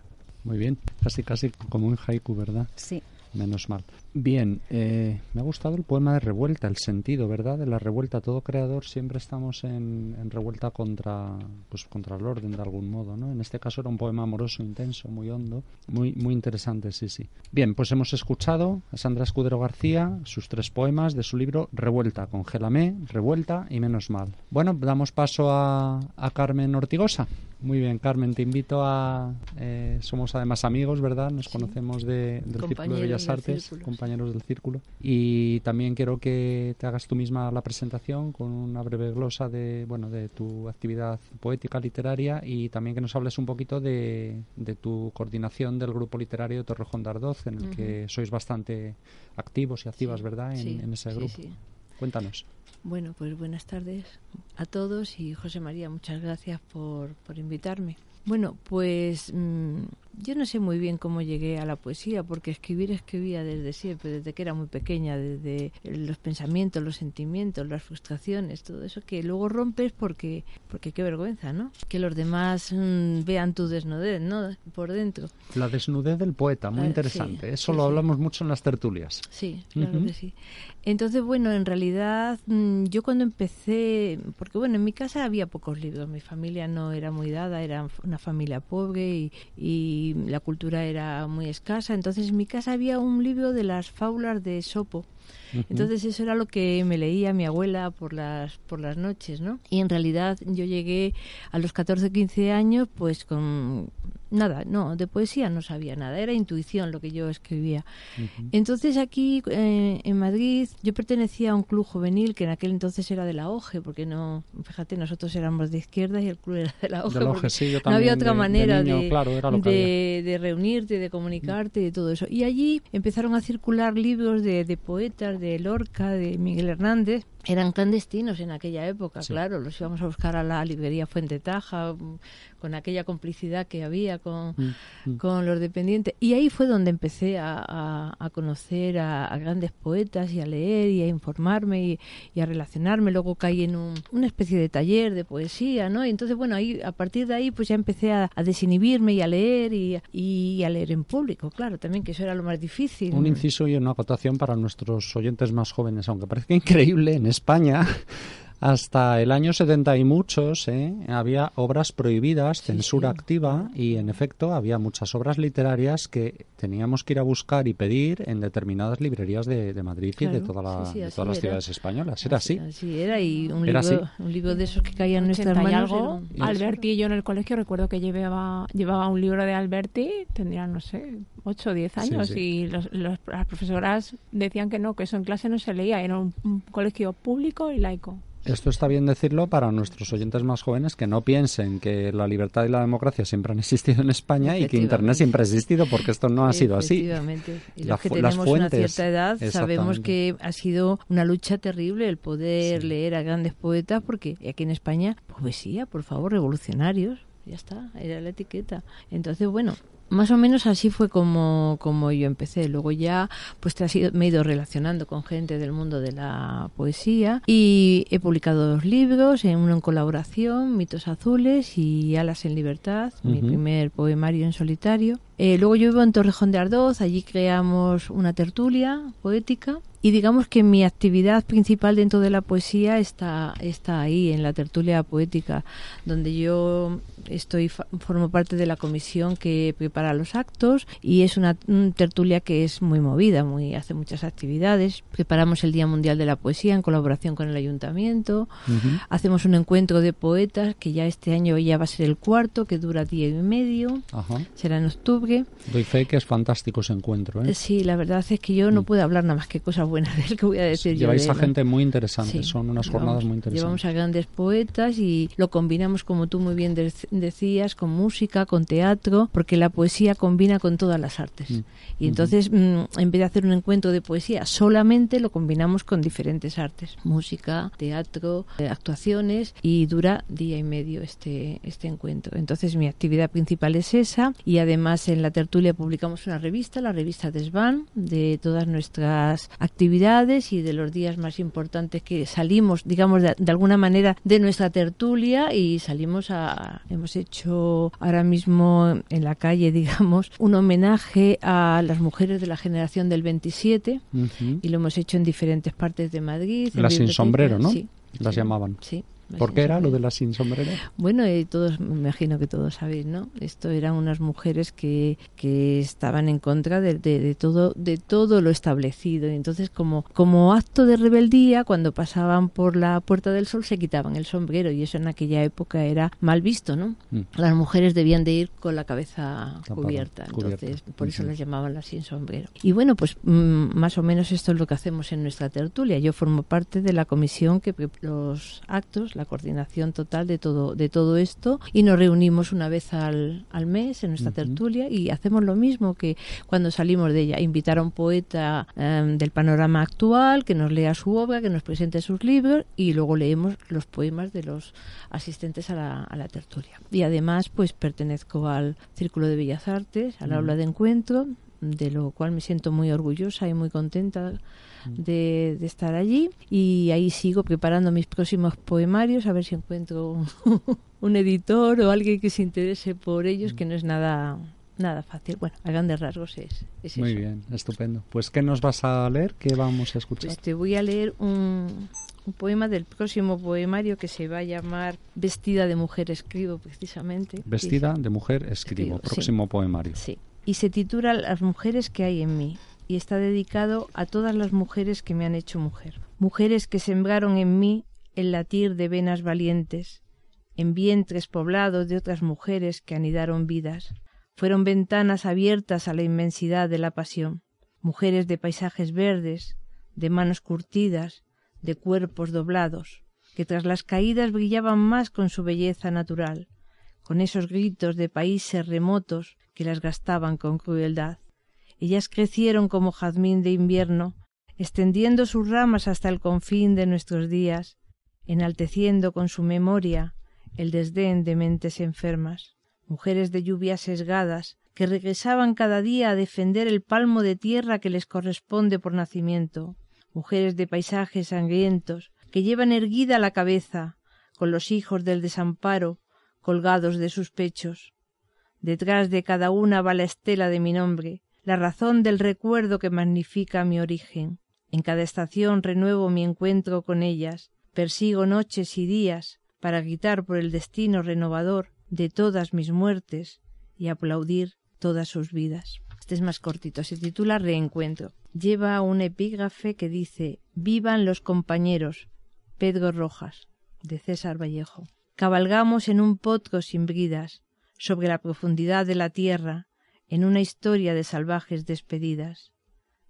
Muy bien, casi casi como un haiku, ¿verdad? Sí. Menos mal. Bien, eh, me ha gustado el poema de revuelta, el sentido, ¿verdad? De la revuelta. Todo creador siempre estamos en, revuelta contra, pues, contra el orden de algún modo, ¿no? En este caso era un poema amoroso, intenso, muy hondo, muy, muy interesante, sí, sí. Bien, pues hemos escuchado a Sandra Escudero García, sus tres poemas de su libro Revuelta, Congélame, Revuelta y Menos mal. Bueno, damos paso a, a Carmen Ortigosa. Muy bien, Carmen, te invito a... eh, somos además amigos, ¿verdad? Nos conocemos de, del Círculo de Bellas Artes, compañeros del Círculo. Y también quiero que te hagas tú misma la presentación con una breve glosa de, bueno, de tu actividad poética, literaria y también que nos hables un poquito de, de tu coordinación del grupo literario Torrejón de Ardoz, en el que sois bastante activos y activas, Sí, ¿verdad? En, sí, en ese grupo. Cuéntanos. Bueno, pues buenas tardes a todos y José María, muchas gracias por, por invitarme. Bueno, pues mm, yo no sé muy bien cómo llegué a la poesía, porque escribir escribía desde siempre, desde que era muy pequeña, desde los pensamientos, los sentimientos, las frustraciones, todo eso que luego rompes porque, porque qué vergüenza, ¿no? Que los demás mm, vean tu desnudez, ¿no? Por dentro. La desnudez del poeta, muy Ah, interesante. sí, Eso sí, lo sí. hablamos mucho en las tertulias. Sí, claro que sí. Entonces, bueno, en realidad mm, yo cuando empecé, porque bueno, en mi casa había pocos libros, mi familia no era muy dada, era una familia pobre y, y la cultura era muy escasa, entonces en mi casa había un libro de las fábulas de Sopo. Entonces eso era lo que me leía mi abuela por las por las noches, ¿no? Y en realidad yo llegué a los 14, 15 años pues con nada, no, de poesía no sabía nada, era intuición lo que yo escribía. Entonces aquí eh, en Madrid yo pertenecía a un club juvenil que en aquel entonces era de la OGE, porque no, fíjate, nosotros éramos de izquierda y el club era de la OGE. De la porque OGE, sí, yo no había otra de- de manera niño, de, claro, era lo que de, de reunirte, de comunicarte, de todo eso. Y allí empezaron a circular libros de, de poetas, de Lorca, de Miguel Hernández. Eran clandestinos en aquella época, Sí. claro, los íbamos a buscar a la librería Fuente Taja, mm, con aquella complicidad que había con, Mm, mm. con los dependientes. Y ahí fue donde empecé a, a- a conocer a, a grandes poetas y a leer y a informarme y, y a relacionarme. Luego caí en un- una especie de taller de poesía, ¿no? Y entonces, bueno, ahí, a partir de ahí pues ya empecé a, desinhibirme y a leer y, y a leer en público, claro, también, que eso era lo más difícil. Un inciso y una acotación para nuestros oyentes más jóvenes, aunque parezca increíble, en España Hasta el año 70 y muchos ¿eh? había obras prohibidas, censura activa y en efecto había muchas obras literarias que teníamos que ir a buscar y pedir en determinadas librerías de, de Madrid y de, Claro, toda la- sí, sí, de así todas las era. ciudades españolas. Era así. Así era, y un, Era libro, así. un libro de esos que caían en nuestras 80 y manos. algo. era Alberti y yo en el colegio recuerdo que llevaba, llevaba un libro de Alberti, tendría, no sé, 8 o 10 Sí, años, sí. y los- los- las profesoras decían que no, que eso en clase no se leía, era un, un colegio público y laico. Esto está bien decirlo para nuestros oyentes más jóvenes que no piensen que la libertad y la democracia siempre han existido en España y que Internet siempre ha existido porque esto no ha sido así. Efectivamente. Y La los que tenemos una fuentes, cierta edad sabemos que ha sido una lucha terrible el poder leer a grandes poetas porque aquí en España, poesía, por favor, revolucionarios, ya está, era la etiqueta. Entonces, bueno, más o menos así fue como, como yo empecé. Luego ya pues te has ido- me he ido relacionando con gente del mundo de la poesía y he publicado dos libros, uno en colaboración, Mitos Azules y Alas en Libertad, mi primer poemario en solitario. Eh, luego yo vivo en Torrejón de Ardoz, allí creamos una tertulia poética y digamos que mi actividad principal dentro de la poesía está, está ahí, en la tertulia poética, donde yo estoy formo parte de la comisión que prepara los actos y es una tertulia que es muy movida, muy hace muchas actividades. Preparamos el Día Mundial de la Poesía en colaboración con el ayuntamiento. Hacemos un encuentro de poetas que ya este año ya va a ser el cuarto, que dura día y medio. Será en octubre. Doy fe que es fantástico ese encuentro. ¿eh? Sí, la verdad es que yo no puedo hablar nada más que cosas buenas de él que voy a decir yo. Lleváis de a gente muy interesante, Sí, son unas llevamos- jornadas muy interesantes. Llevamos a grandes poetas y lo combinamos, como tú muy bien de- decías, con música, con teatro, porque la poesía combina con todas las artes. Mm. Y entonces, mm, en vez de hacer un encuentro de poesía, solamente lo combinamos con diferentes artes, música, teatro, eh, actuaciones, y dura día y medio este, este encuentro. Entonces, mi actividad principal es esa, y además en la tertulia publicamos una revista, la revista Desvan, de todas nuestras actividades y de los días más importantes que salimos, digamos, de, de alguna manera de nuestra tertulia y salimos a, hemos hecho ahora mismo en la calle, [laughs] digamos, un homenaje a las mujeres de la generación del 27 Ujú. y lo hemos hecho en diferentes partes de Madrid. Las sin sombrero, ¿no? Sí. Las sí, llamaban. Sí. ¿Por qué era lo de las sin sombrero? Bueno, eh, todos, me imagino que todos sabéis, ¿no? Esto eran unas mujeres que, que estaban en contra de, de- de todo de todo lo establecido. Y entonces, como, como acto de rebeldía, cuando pasaban por la Puerta del Sol, se quitaban el sombrero. Y eso en aquella época era mal visto, ¿no? Mm. Las mujeres debían de ir con la cabeza cubierta. cubierta. Entonces, por eso Ujú. las llamaban las sin sombrero. Y bueno, pues mm, más o menos esto es lo que hacemos en nuestra tertulia. Yo formo parte de la comisión que los actos, la coordinación total de todo de todo esto y nos reunimos una vez al, al mes en nuestra tertulia y hacemos lo mismo que cuando salimos de ella, invitar a un poeta em, del panorama actual que nos lea su obra, que nos presente sus libros y luego leemos los poemas de los asistentes a la, a la tertulia. Y además, pues pertenezco al Círculo de Bellas Artes, al aula de encuentro, de lo cual me siento muy orgullosa y muy contenta de, de estar allí. Y ahí sigo preparando mis próximos poemarios, a ver si encuentro [laughs] un editor o alguien que se interese por ellos, que no es nada nada fácil. Bueno, a grandes rasgos es, es Muy eso. bien, estupendo. Pues, ¿qué nos vas a leer? ¿Qué vamos a escuchar? Pues te voy a leer un, un poema del próximo poemario que se va a llamar Vestida de mujer escribo precisamente. Vestida Dice- de mujer, escribo. Escribo, sí. Próximo poemario. Sí. Y se titula Las mujeres que hay en mí y está dedicado a todas las mujeres que me han hecho mujer. Mujeres que sembraron en mí el latir de venas valientes, en vientres poblados de otras mujeres que anidaron vidas. Fueron ventanas abiertas a la inmensidad de la pasión. Mujeres de paisajes verdes, de manos curtidas, de cuerpos doblados, que tras las caídas brillaban más con su belleza natural, con esos gritos de países remotos que las gastaban con crueldad. Ellas crecieron como jazmín de invierno, extendiendo sus ramas hasta el confín de nuestros días, enalteciendo con su memoria el desdén de mentes enfermas, mujeres de lluvias sesgadas, que regresaban cada día a defender el palmo de tierra que les corresponde por nacimiento, mujeres de paisajes sangrientos, que llevan erguida la cabeza, con los hijos del desamparo colgados de sus pechos. Detrás de cada una va la estela de mi nombre, la razón del recuerdo que magnifica mi origen. En cada estación renuevo mi encuentro con ellas, Persigo noches y días para gritar por el destino renovador de todas mis muertes y aplaudir todas sus vidas. Este es más cortito, se titula Reencuentro. Lleva un epígrafe que dice Vivan los compañeros. Pedro Rojas, de César Vallejo. Cabalgamos en un potro sin bridas, sobre la profundidad de la tierra, en una historia de salvajes despedidas.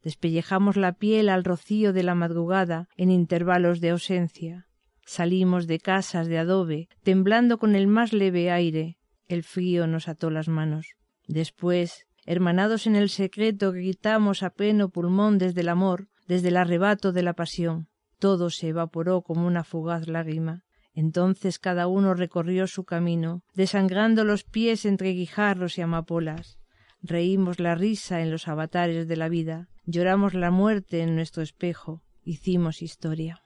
Despellejamos la piel al rocío de la madrugada en intervalos de ausencia. Salimos de casas de adobe, temblando con el más leve aire. El frío nos ató las manos. Después, hermanados en el secreto, gritamos a pleno pulmón desde el amor, desde el arrebato de la pasión. Todo se evaporó como una fugaz lágrima. Entonces cada uno recorrió su camino, desangrando los pies entre guijarros y amapolas. Reímos la risa en los avatares de la vida, lloramos la muerte en nuestro espejo, hicimos historia.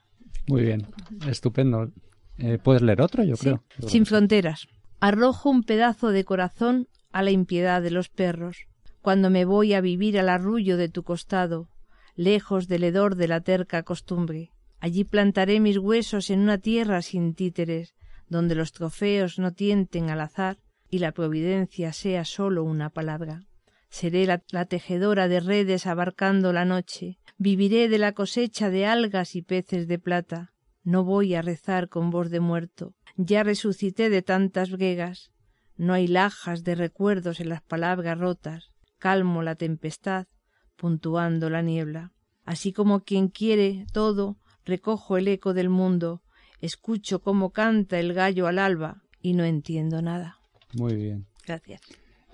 Muy bien, estupendo. Eh, ¿Puedes leer otro, yo Sí. creo? Sin fronteras. Arrojo un pedazo de corazón a la impiedad de los perros. Cuando me voy a vivir al arrullo de tu costado, lejos del hedor de la terca costumbre. Allí plantaré mis huesos en una tierra sin títeres, donde los trofeos no tienten al azar y la providencia sea sólo una palabra. Seré la, la tejedora de redes abarcando la noche, viviré de la cosecha de algas y peces de plata. No voy a rezar con voz de muerto, ya resucité de tantas bregas. No hay lajas de recuerdos en las palabras rotas, calmo la tempestad, puntuando la niebla. Así como quien quiere todo, recojo el eco del mundo, escucho cómo canta el gallo al alba y no entiendo nada. Muy bien. Gracias.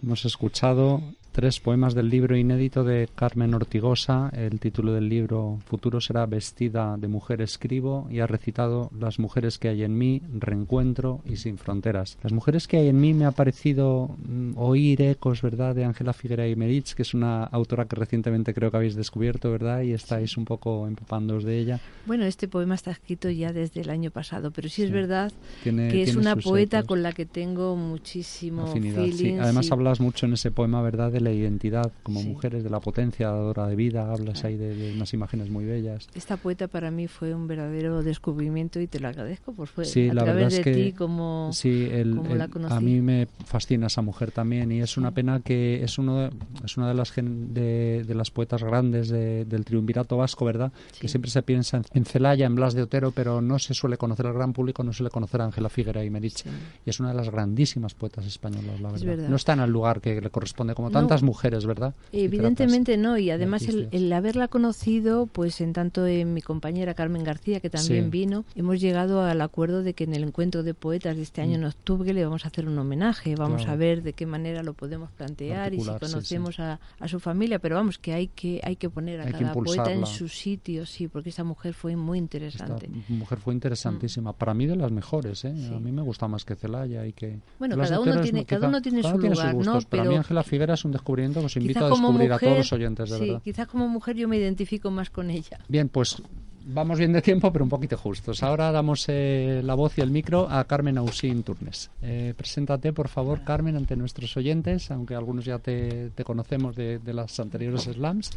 Hemos escuchado tres poemas del libro inédito de Carmen Ortigosa. El título del libro Futuro será Vestida de mujer escribo y ha recitado Las mujeres que hay en mí, Reencuentro y Sin fronteras. Las mujeres que hay en mí me ha parecido mm, oír ecos, ¿verdad?, de Ángela Figuera y Merich, que es una autora que recientemente creo que habéis descubierto, ¿verdad? Y estáis un poco empapándoos de ella. Bueno, este poema está escrito ya desde el año pasado, pero sí, es verdad Tiene- que es una poeta ecos. con la que tengo muchísimo Afinidad, sí. Además sí. hablas mucho en ese poema, ¿verdad?, de la identidad como Sí. mujeres, de la potencia dadora de vida, hablas ahí de, de unas imágenes muy bellas. Esta poeta para mí fue un verdadero descubrimiento y te lo agradezco por fue Sí, a la través verdad de es que ti como, sí, el- como el- la conocí. a mí me fascina esa mujer también y es una pena que es uno de- es una de las gen- de, de las poetas grandes de- del triunvirato vasco, ¿verdad? Que siempre se piensa en, Celaya, en Blas de Otero, pero no se suele conocer al gran público, no se suele conocer a Ángela Figuera y Merich. Y es una de las grandísimas poetas españolas, la Es verdad. verdad. No está en el lugar que le corresponde como No. Tantas mujeres, ¿verdad? Evidentemente no, y además el, el haberla conocido, pues en tanto en mi compañera Carmen García, que también Sí. vino, hemos llegado al acuerdo de que en el encuentro de poetas de este año en octubre le vamos a hacer un homenaje, vamos Mm. Claro. a ver de qué manera lo podemos plantear y si Articular, sí, conocemos A, a su familia, pero vamos, que hay que, hay que poner a Hay cada poeta en su sitio, sí, porque esa mujer fue muy Esta interesante. mujer fue interesantísima, para mí de las mejores, ¿eh? A mí me gusta más que Celaya y que Bueno, cada uno tiene- cada uno tiene cada su lugar, ¿no? gustos, Para mí Pero- Ángela Figuera es un descubrimiento que os invito Quizás a descubrir a mujer- todos los oyentes, de sí, verdad. quizás como mujer yo me identifico más con ella. Bien, pues vamos bien de tiempo, pero un poquito justos. Ahora damos eh, la voz y el micro a Carmen Ausín Turnes. Eh, preséntate, por favor, Carmen, ante nuestros oyentes, aunque algunos ya te, te conocemos de, de las anteriores slams,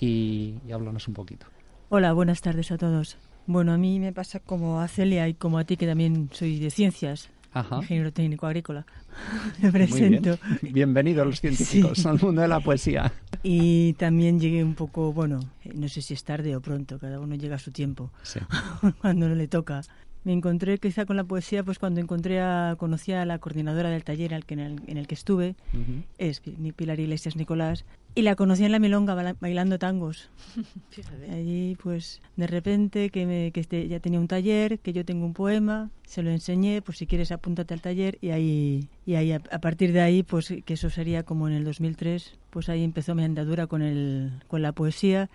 y, y háblanos un poquito. Hola, buenas tardes a todos. Bueno, a mí me pasa como a Celia y como a ti, que también soy de ciencias, Ajá. ingeniero técnico agrícola. [laughs] Me Muy bien. presento. Bienvenidos los científicos Sí. al mundo de la poesía. Y también llegué un poco, bueno, eh, no sé si es tarde o pronto, cada uno llega a su tiempo, Sí. [laughs] cuando no le toca. Me encontré quizá con la poesía, pues cuando encontré a, conocí a la coordinadora del taller al que- en, el, en el que estuve, Ujú. es mi Pilar Iglesias Nicolás, y la conocí en la milonga baila- bailando tangos. [laughs] Allí, pues, de repente, que, me, que este, ya tenía un taller, que yo tengo un poema, se lo enseñé, pues si quieres apúntate al taller, y ahí, y ahí a, a partir de ahí, pues que eso sería como en el 2003, pues ahí empezó mi andadura con, el, con la poesía.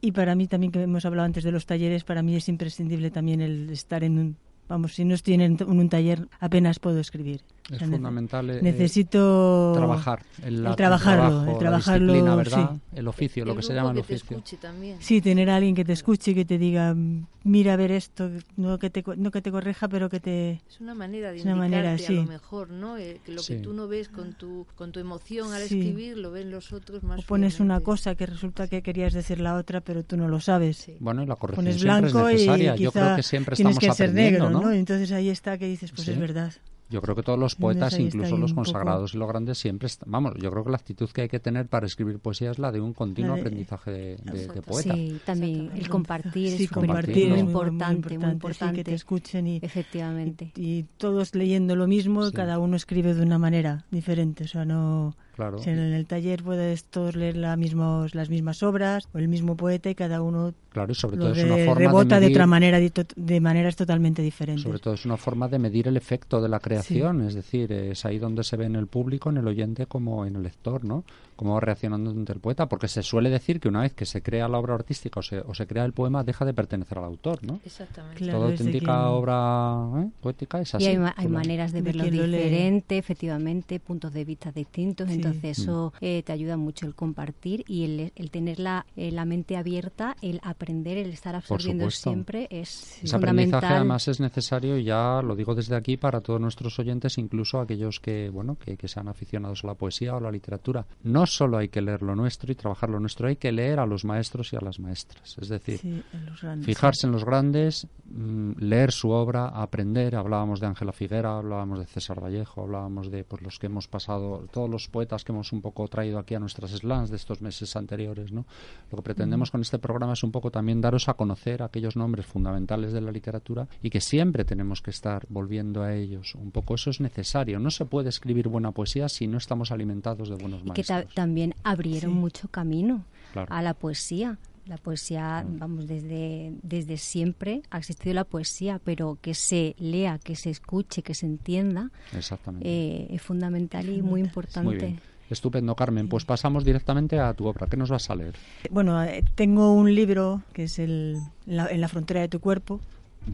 Y para mí también, que hemos hablado antes de los talleres, para mí es imprescindible también el estar en un... Vamos, si no estoy en, en un taller, apenas puedo escribir. Es O sea, fundamental eh, necesito trabajar el, arte, trabajarlo, trabajo, el la trabajarlo, disciplina, ¿verdad? sí. El oficio, lo El que se llama el que te oficio. también. Sí, tener a alguien que te escuche y que te diga, mira a ver esto, no que te, no que te corrija, pero que te... Es una manera de una manera, a sí. lo mejor, ¿no? Eh, que lo Sí. que tú no ves con tu, con tu emoción al Sí. escribir, lo ven los otros más O pones una cosa que resulta que querías decir la otra, pero tú no lo sabes. Sí. Bueno, y la corrección Pones siempre blanco es necesaria. y Yo creo que siempre tienes estamos que ser aprendiendo, negro, ¿no? ¿no? Entonces ahí está que dices, pues Sí. es verdad. Yo creo que todos los poetas, está incluso los poco- consagrados y los grandes, siempre, est- vamos, yo creo que la actitud que hay que tener para escribir poesía es la de un continuo de- aprendizaje de, de- de poeta. Sí, también el compartir sí, es compartir compartir ¿no? muy es muy, importante, muy importante, sí, importante. que te escuchen y, Efectivamente. y, y todos leyendo lo mismo, Sí. cada uno escribe de una manera diferente. O sea, no... Claro. si en el taller puedes todos leer la mismos, las mismas obras o el mismo poeta y cada uno Claro, y sobre lo todo es una forma rebota de de, otra manera, de, to- de maneras totalmente diferentes. sobre todo es una forma de medir el efecto de la creación, es decir, es ahí donde se ve en el público, en el oyente como en el lector, ¿no? Cómo va reaccionando ante el poeta, porque se suele decir que una vez que se crea la obra artística o se, o se crea el poema, deja de pertenecer al autor, ¿no? Exactamente. Claro, Toda auténtica quien- obra ¿eh? poética es así. Y hay, ma- maneras de de verlo lee. diferente, efectivamente, puntos de vista distintos. Sí. Entonces, Mm. eso eh, te ayuda mucho el compartir y el, el tener la, eh, la mente abierta, el aprender, el estar absorbiendo siempre es Ese aprendizaje fundamental. además es necesario y ya lo digo desde aquí para todos nuestros oyentes, incluso aquellos que bueno que, que sean aficionados a la poesía o a la literatura. No solo hay que leer lo nuestro y trabajar lo nuestro, hay que leer a los maestros y a las maestras. Es decir, Sí, en fijarse en los grandes, mm, leer su obra, aprender. Hablábamos de Ángela Figuera, hablábamos de César Vallejo, hablábamos de pues, los que hemos pasado, todos los poetas que hemos un poco traído aquí a nuestras slams de estos meses anteriores. ¿no? Lo que pretendemos con este programa es un poco también daros a conocer aquellos nombres fundamentales de la literatura y que siempre tenemos que estar volviendo a ellos. Un poco eso es necesario. No se puede escribir buena poesía si no estamos alimentados de buenos y que maestros. También abrieron Sí. mucho camino Claro. a la poesía. La poesía, vamos, desde, desde siempre ha existido la poesía, pero que se lea, que se escuche, que se entienda, Exactamente. eh, es fundamental y muy importante. Muy bien. Estupendo, Carmen. Pues pasamos directamente a tu obra. ¿Qué nos vas a leer? Bueno, eh, tengo un libro que es el, la- En la frontera de tu cuerpo,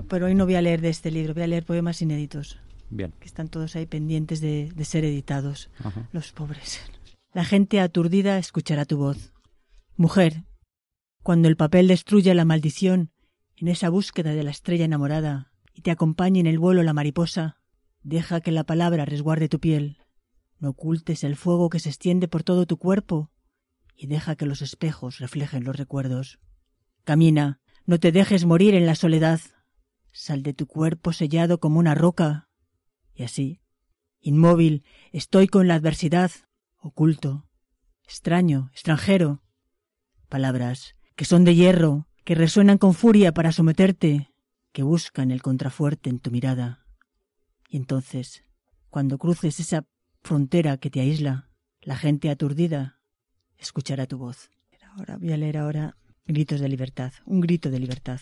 pero hoy no voy a leer de este libro, voy a leer poemas inéditos, Bien. que están todos ahí pendientes de, de ser editados. Ajá. Los pobres. La gente aturdida escuchará tu voz. Mujer, cuando el papel destruya la maldición en esa búsqueda de la estrella enamorada y te acompañe en el vuelo la mariposa, deja que la palabra resguarde tu piel. No ocultes el fuego que se extiende por todo tu cuerpo y deja que los espejos reflejen los recuerdos. Camina, no te dejes morir en la soledad. Sal de tu cuerpo sellado como una roca. Y así, inmóvil, estoy con la adversidad, oculto, extraño, extranjero. Palabras que son de hierro, que resuenan con furia para someterte, que buscan el contrafuerte en tu mirada. Y entonces, cuando cruces esa frontera que te aísla, la gente aturdida escuchará tu voz. Ahora voy a leer ahora Gritos de libertad, un grito de libertad.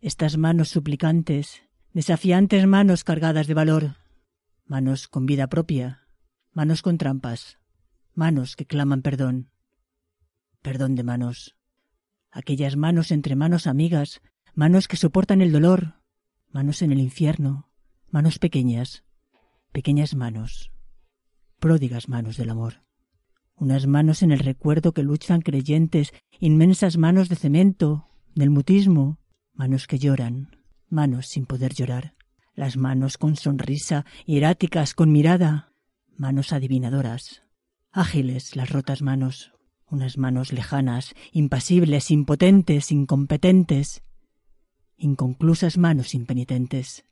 Estas manos suplicantes, desafiantes manos cargadas de valor, manos con vida propia, manos con trampas, manos que claman perdón. Perdón de manos. Aquellas manos entre manos amigas, manos que soportan el dolor, manos en el infierno, manos pequeñas, pequeñas manos, pródigas manos del amor. Unas manos en el recuerdo que luchan creyentes, inmensas manos de cemento, del mutismo, manos que lloran, manos sin poder llorar, las manos con sonrisa, hieráticas con mirada, manos adivinadoras, ágiles las rotas manos, unas manos lejanas, impasibles, impotentes, incompetentes, inconclusas manos impenitentes,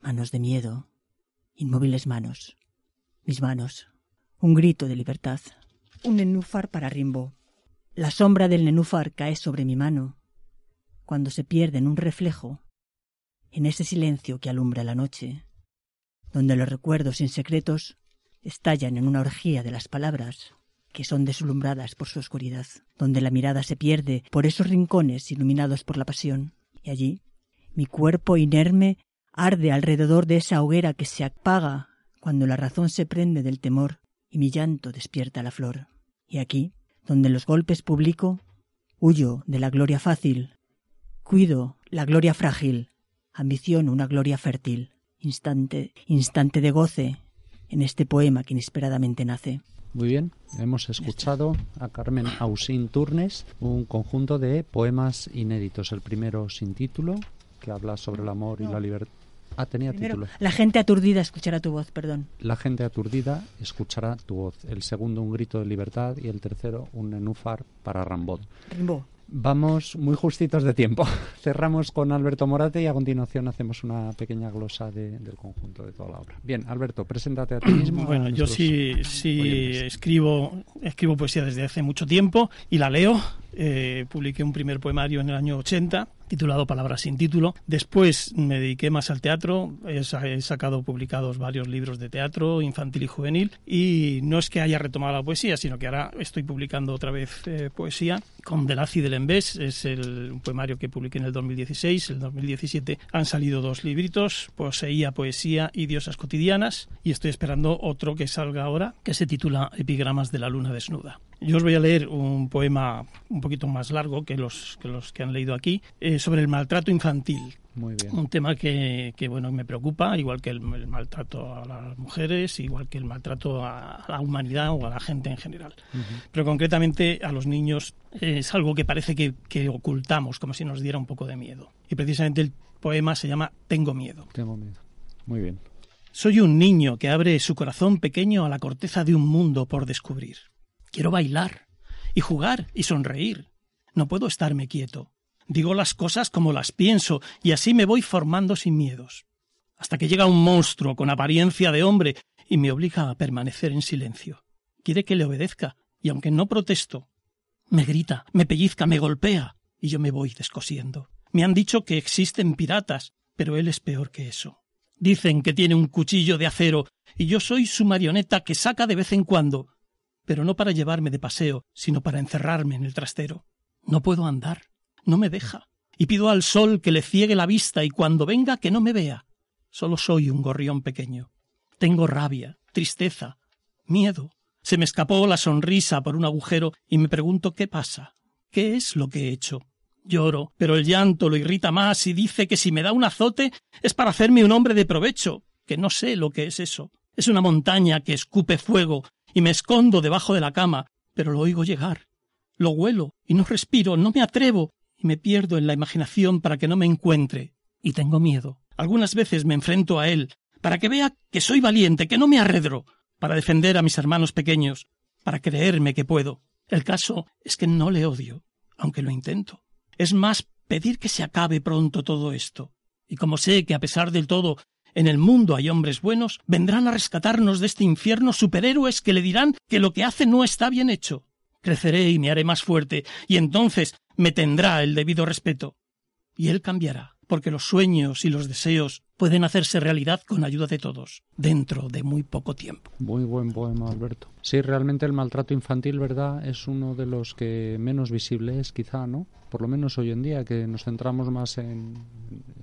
manos de miedo, inmóviles manos, mis manos, un grito de libertad, un nenúfar para Rimbo. La sombra del nenúfar cae sobre mi mano, cuando se pierde en un reflejo, en ese silencio que alumbra la noche, donde los recuerdos insecretos estallan en una orgía de las palabras que son deslumbradas por su oscuridad, donde la mirada se pierde por esos rincones iluminados por la pasión, y allí mi cuerpo inerme arde alrededor de esa hoguera que se apaga cuando la razón se prende del temor y mi llanto despierta la flor. Y aquí, donde los golpes publico, huyo de la gloria fácil, cuido la gloria frágil, ambiciono una gloria fértil, instante, instante de goce, en este poema que inesperadamente nace. Muy bien, hemos escuchado a Carmen Ausín Turnes, un conjunto de poemas inéditos. El primero sin título, que habla sobre el amor y la libertad. Ah, tenía Primero, título. la gente aturdida escuchará tu voz, perdón. La gente aturdida escuchará tu voz. El segundo, un grito de libertad. Y el tercero, un nenúfar para Rambod. Rimbaud. Vamos muy justitos de tiempo. [laughs] Cerramos con Alberto Morate y a continuación hacemos una pequeña glosa de- del conjunto de toda la obra. Bien, Alberto, preséntate a ti mismo. [clears throat] Bueno, yo sí, sí oyentes. escribo, escribo poesía desde hace mucho tiempo y la leo. Eh, publiqué un primer poemario en el año 80 titulado Palabras sin título. Después me dediqué más al teatro. He, sa- he sacado publicados varios libros de teatro infantil y juvenil. Y no es que haya retomado la poesía, sino que ahora estoy publicando otra vez eh, poesía con Delaci del Embés. Es el, un poemario que publiqué en el 2016. En el 2017 han salido dos libritos, Poseía, Poesía y Diosas Cotidianas. Y estoy esperando otro que salga ahora, que se titula Epigramas de la Luna Desnuda. Yo os voy a leer un poema un poquito más largo que los que, los que han leído aquí, sobre el maltrato infantil. Muy bien. Un tema que, que, bueno me preocupa, igual que el, el maltrato a las mujeres, igual que el maltrato a la humanidad o a la gente en general. Pero concretamente a los niños eh, es algo que parece que, que ocultamos, como si nos diera un poco de miedo. Y precisamente el poema se llama Tengo miedo. Tengo miedo. Muy bien. Soy un niño que abre su corazón pequeño a la corteza de un mundo por descubrir. Quiero bailar y jugar y sonreír. No puedo estarme quieto. Digo las cosas como las pienso y así me voy formando sin miedos. Hasta que llega un monstruo con apariencia de hombre y me obliga a permanecer en silencio. Quiere que le obedezca y aunque no protesto, me grita, me pellizca, me golpea y yo me voy descosiendo. Me han dicho que existen piratas, pero él es peor que eso. Dicen que tiene un cuchillo de acero y yo soy su marioneta que saca de vez en cuando, pero no para llevarme de paseo, sino para encerrarme en el trastero. No puedo andar, no me deja, y pido al sol que le ciegue la vista y cuando venga que no me vea. Solo soy un gorrión pequeño. Tengo rabia, tristeza, miedo. Se me escapó la sonrisa por un agujero y me pregunto qué pasa, qué es lo que he hecho. Lloro, pero el llanto lo irrita más y dice que si me da un azote es para hacerme un hombre de provecho, que no sé lo que es eso. Es una montaña que escupe fuego y me escondo debajo de la cama, pero lo oigo llegar. Lo huelo y no respiro, no me atrevo y me pierdo en la imaginación para que no me encuentre. Y tengo miedo. Algunas veces me enfrento a él, para que vea que soy valiente, que no me arredro, para defender a mis hermanos pequeños, para creerme que puedo. El caso es que no le odio, aunque lo intento. Es más pedir que se acabe pronto todo esto. Y como sé que a pesar del todo en el mundo hay hombres buenos, vendrán a rescatarnos de este infierno superhéroes que le dirán que lo que hace no está bien hecho. Creceré y me haré más fuerte, y entonces me tendrá el debido respeto. Y él cambiará, porque los sueños y los deseos pueden hacerse realidad con ayuda de todos, dentro de muy poco tiempo. Muy buen poema, Alberto. Sí, realmente el maltrato infantil, ¿verdad? Es uno de los que menos visible es, quizá, ¿no? Por lo menos hoy en día, que nos centramos más en,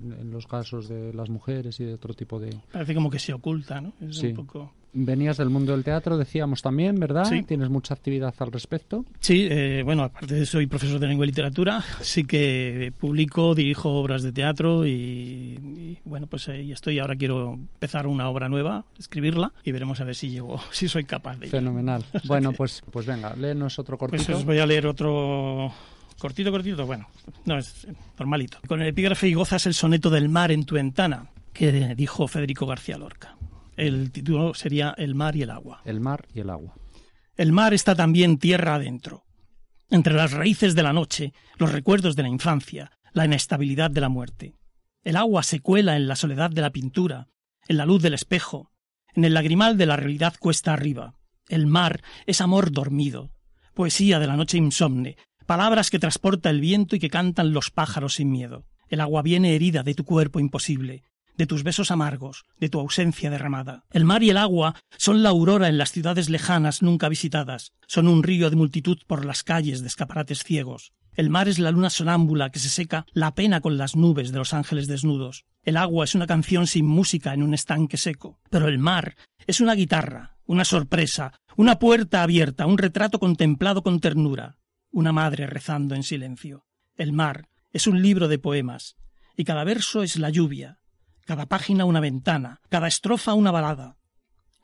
en los casos de las mujeres y de otro tipo de... Parece como que se oculta, ¿no? Es Sí. un poco... Venías del mundo del teatro, decíamos también, ¿verdad? Sí. Tienes mucha actividad al respecto. Sí, eh, bueno, aparte de soy profesor de lengua y literatura, sí que publico, dirijo obras de teatro y, y, bueno, pues ahí estoy. Ahora quiero empezar una obra nueva, escribirla y veremos a ver si llego, [laughs] si soy capaz de ello. Fenomenal. [laughs] Bueno, pues, pues venga, léenos otro cortito. Pues os voy a leer otro cortito, cortito, bueno, no es normalito. Con el epígrafe y gozas el soneto del mar en tu ventana, que dijo Federico García Lorca. El título sería El mar y el agua. El mar y el agua. El mar está también tierra adentro. Entre las raíces de la noche, los recuerdos de la infancia, la inestabilidad de la muerte. El agua se cuela en la soledad de la pintura, en la luz del espejo, en el lagrimal de la realidad cuesta arriba. El mar es amor dormido, poesía de la noche insomne, palabras que transporta el viento y que cantan los pájaros sin miedo. El agua viene herida de tu cuerpo imposible, de tus besos amargos, de tu ausencia derramada. El mar y el agua son la aurora en las ciudades lejanas nunca visitadas, son un río de multitud por las calles de escaparates ciegos. El mar es la luna sonámbula que se seca la pena con las nubes de los ángeles desnudos. El agua es una canción sin música en un estanque seco. Pero el mar es una guitarra, una sorpresa, una puerta abierta, un retrato contemplado con ternura, una madre rezando en silencio. El mar es un libro de poemas, y cada verso es la lluvia, cada página una ventana, cada estrofa una balada.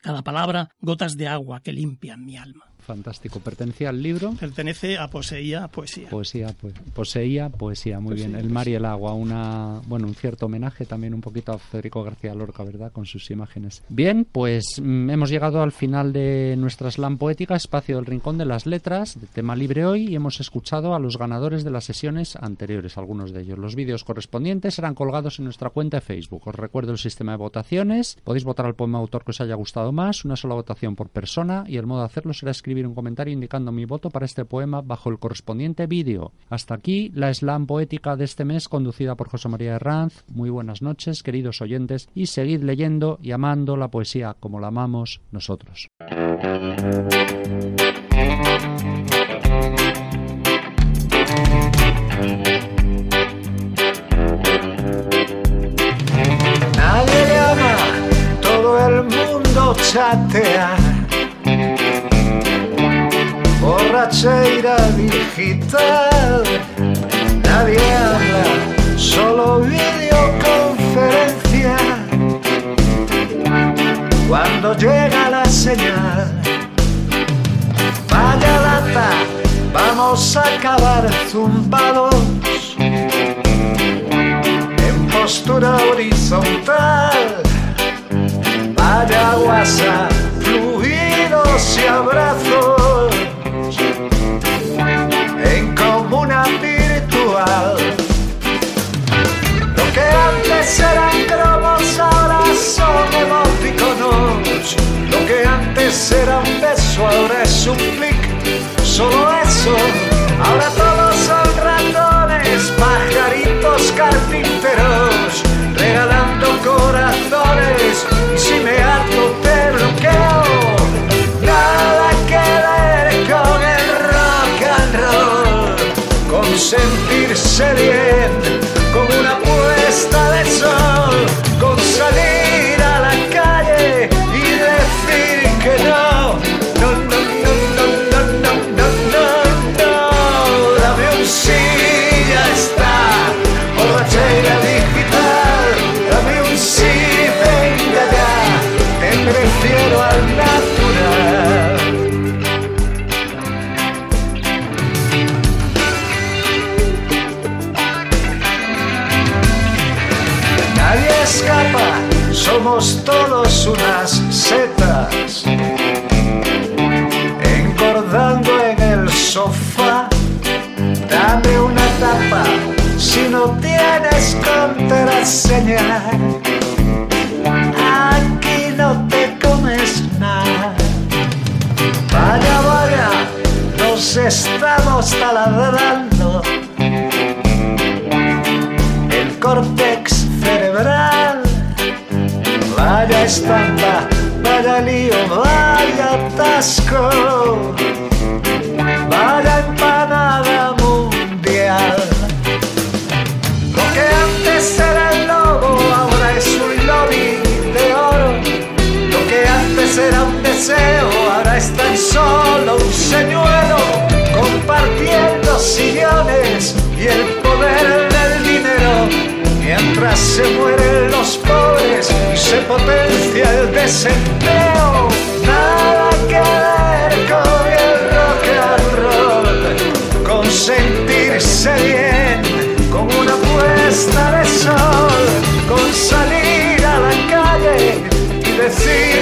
cada palabra gotas de agua que limpian mi alma. Fantástico. ¿Pertenecía al libro? Pertenece a Poseía Poesía. Poesía, pues, Poseía Poesía, muy bien. El mar y el agua, una, bueno, un cierto homenaje también un poquito a Federico García Lorca, ¿verdad? Con sus imágenes. Bien, pues mm, hemos llegado al final de nuestra slam poética, espacio del Rincón de las Letras, de tema libre hoy, y hemos escuchado a los ganadores de las sesiones anteriores, algunos de ellos. Los vídeos correspondientes serán colgados en nuestra cuenta de Facebook. Os recuerdo el sistema de votaciones. Podéis votar al poema autor que os haya gustado más, una sola votación por persona, y el modo de hacerlo será escribir un comentario indicando mi voto para este poema bajo el correspondiente vídeo. Hasta aquí la slam poética de este mes conducida por José María Herranz. Muy buenas noches, queridos oyentes, y seguid leyendo y amando la poesía como la amamos nosotros. Nadie le ama, todo el mundo chatea. Borracheira digital, nadie habla, solo videoconferencia. Cuando llega la señal, vaya lata, vamos a acabar zumbados en postura horizontal. Vaya guasa, fluidos y abrazos era un beso ahora es un clic. Solo eso, ahora todos son ratones, pajaritos carpinteros, regalando corazones. Y si me harto te bloqueo, nada que ver con el rock and roll, con sentirse bien, somos todos unas setas. Engordando en el sofá, dame una tapa si no tienes contraseña. Aquí no te comes nada. Vaya, vaya, nos estamos taladrando Estampa, vaya lío, vaya atasco, vaya empanada mundial. Lo que antes era el lobo ahora es un lobby de oro. Lo que antes era un deseo ahora es tan solo un señuelo compartiendo sillones y el poder del dinero. Mientras se mueren potencia el desempleo, nada que ver con el rock and roll, con sentirse bien, con una puesta de sol, con salir a la calle y decir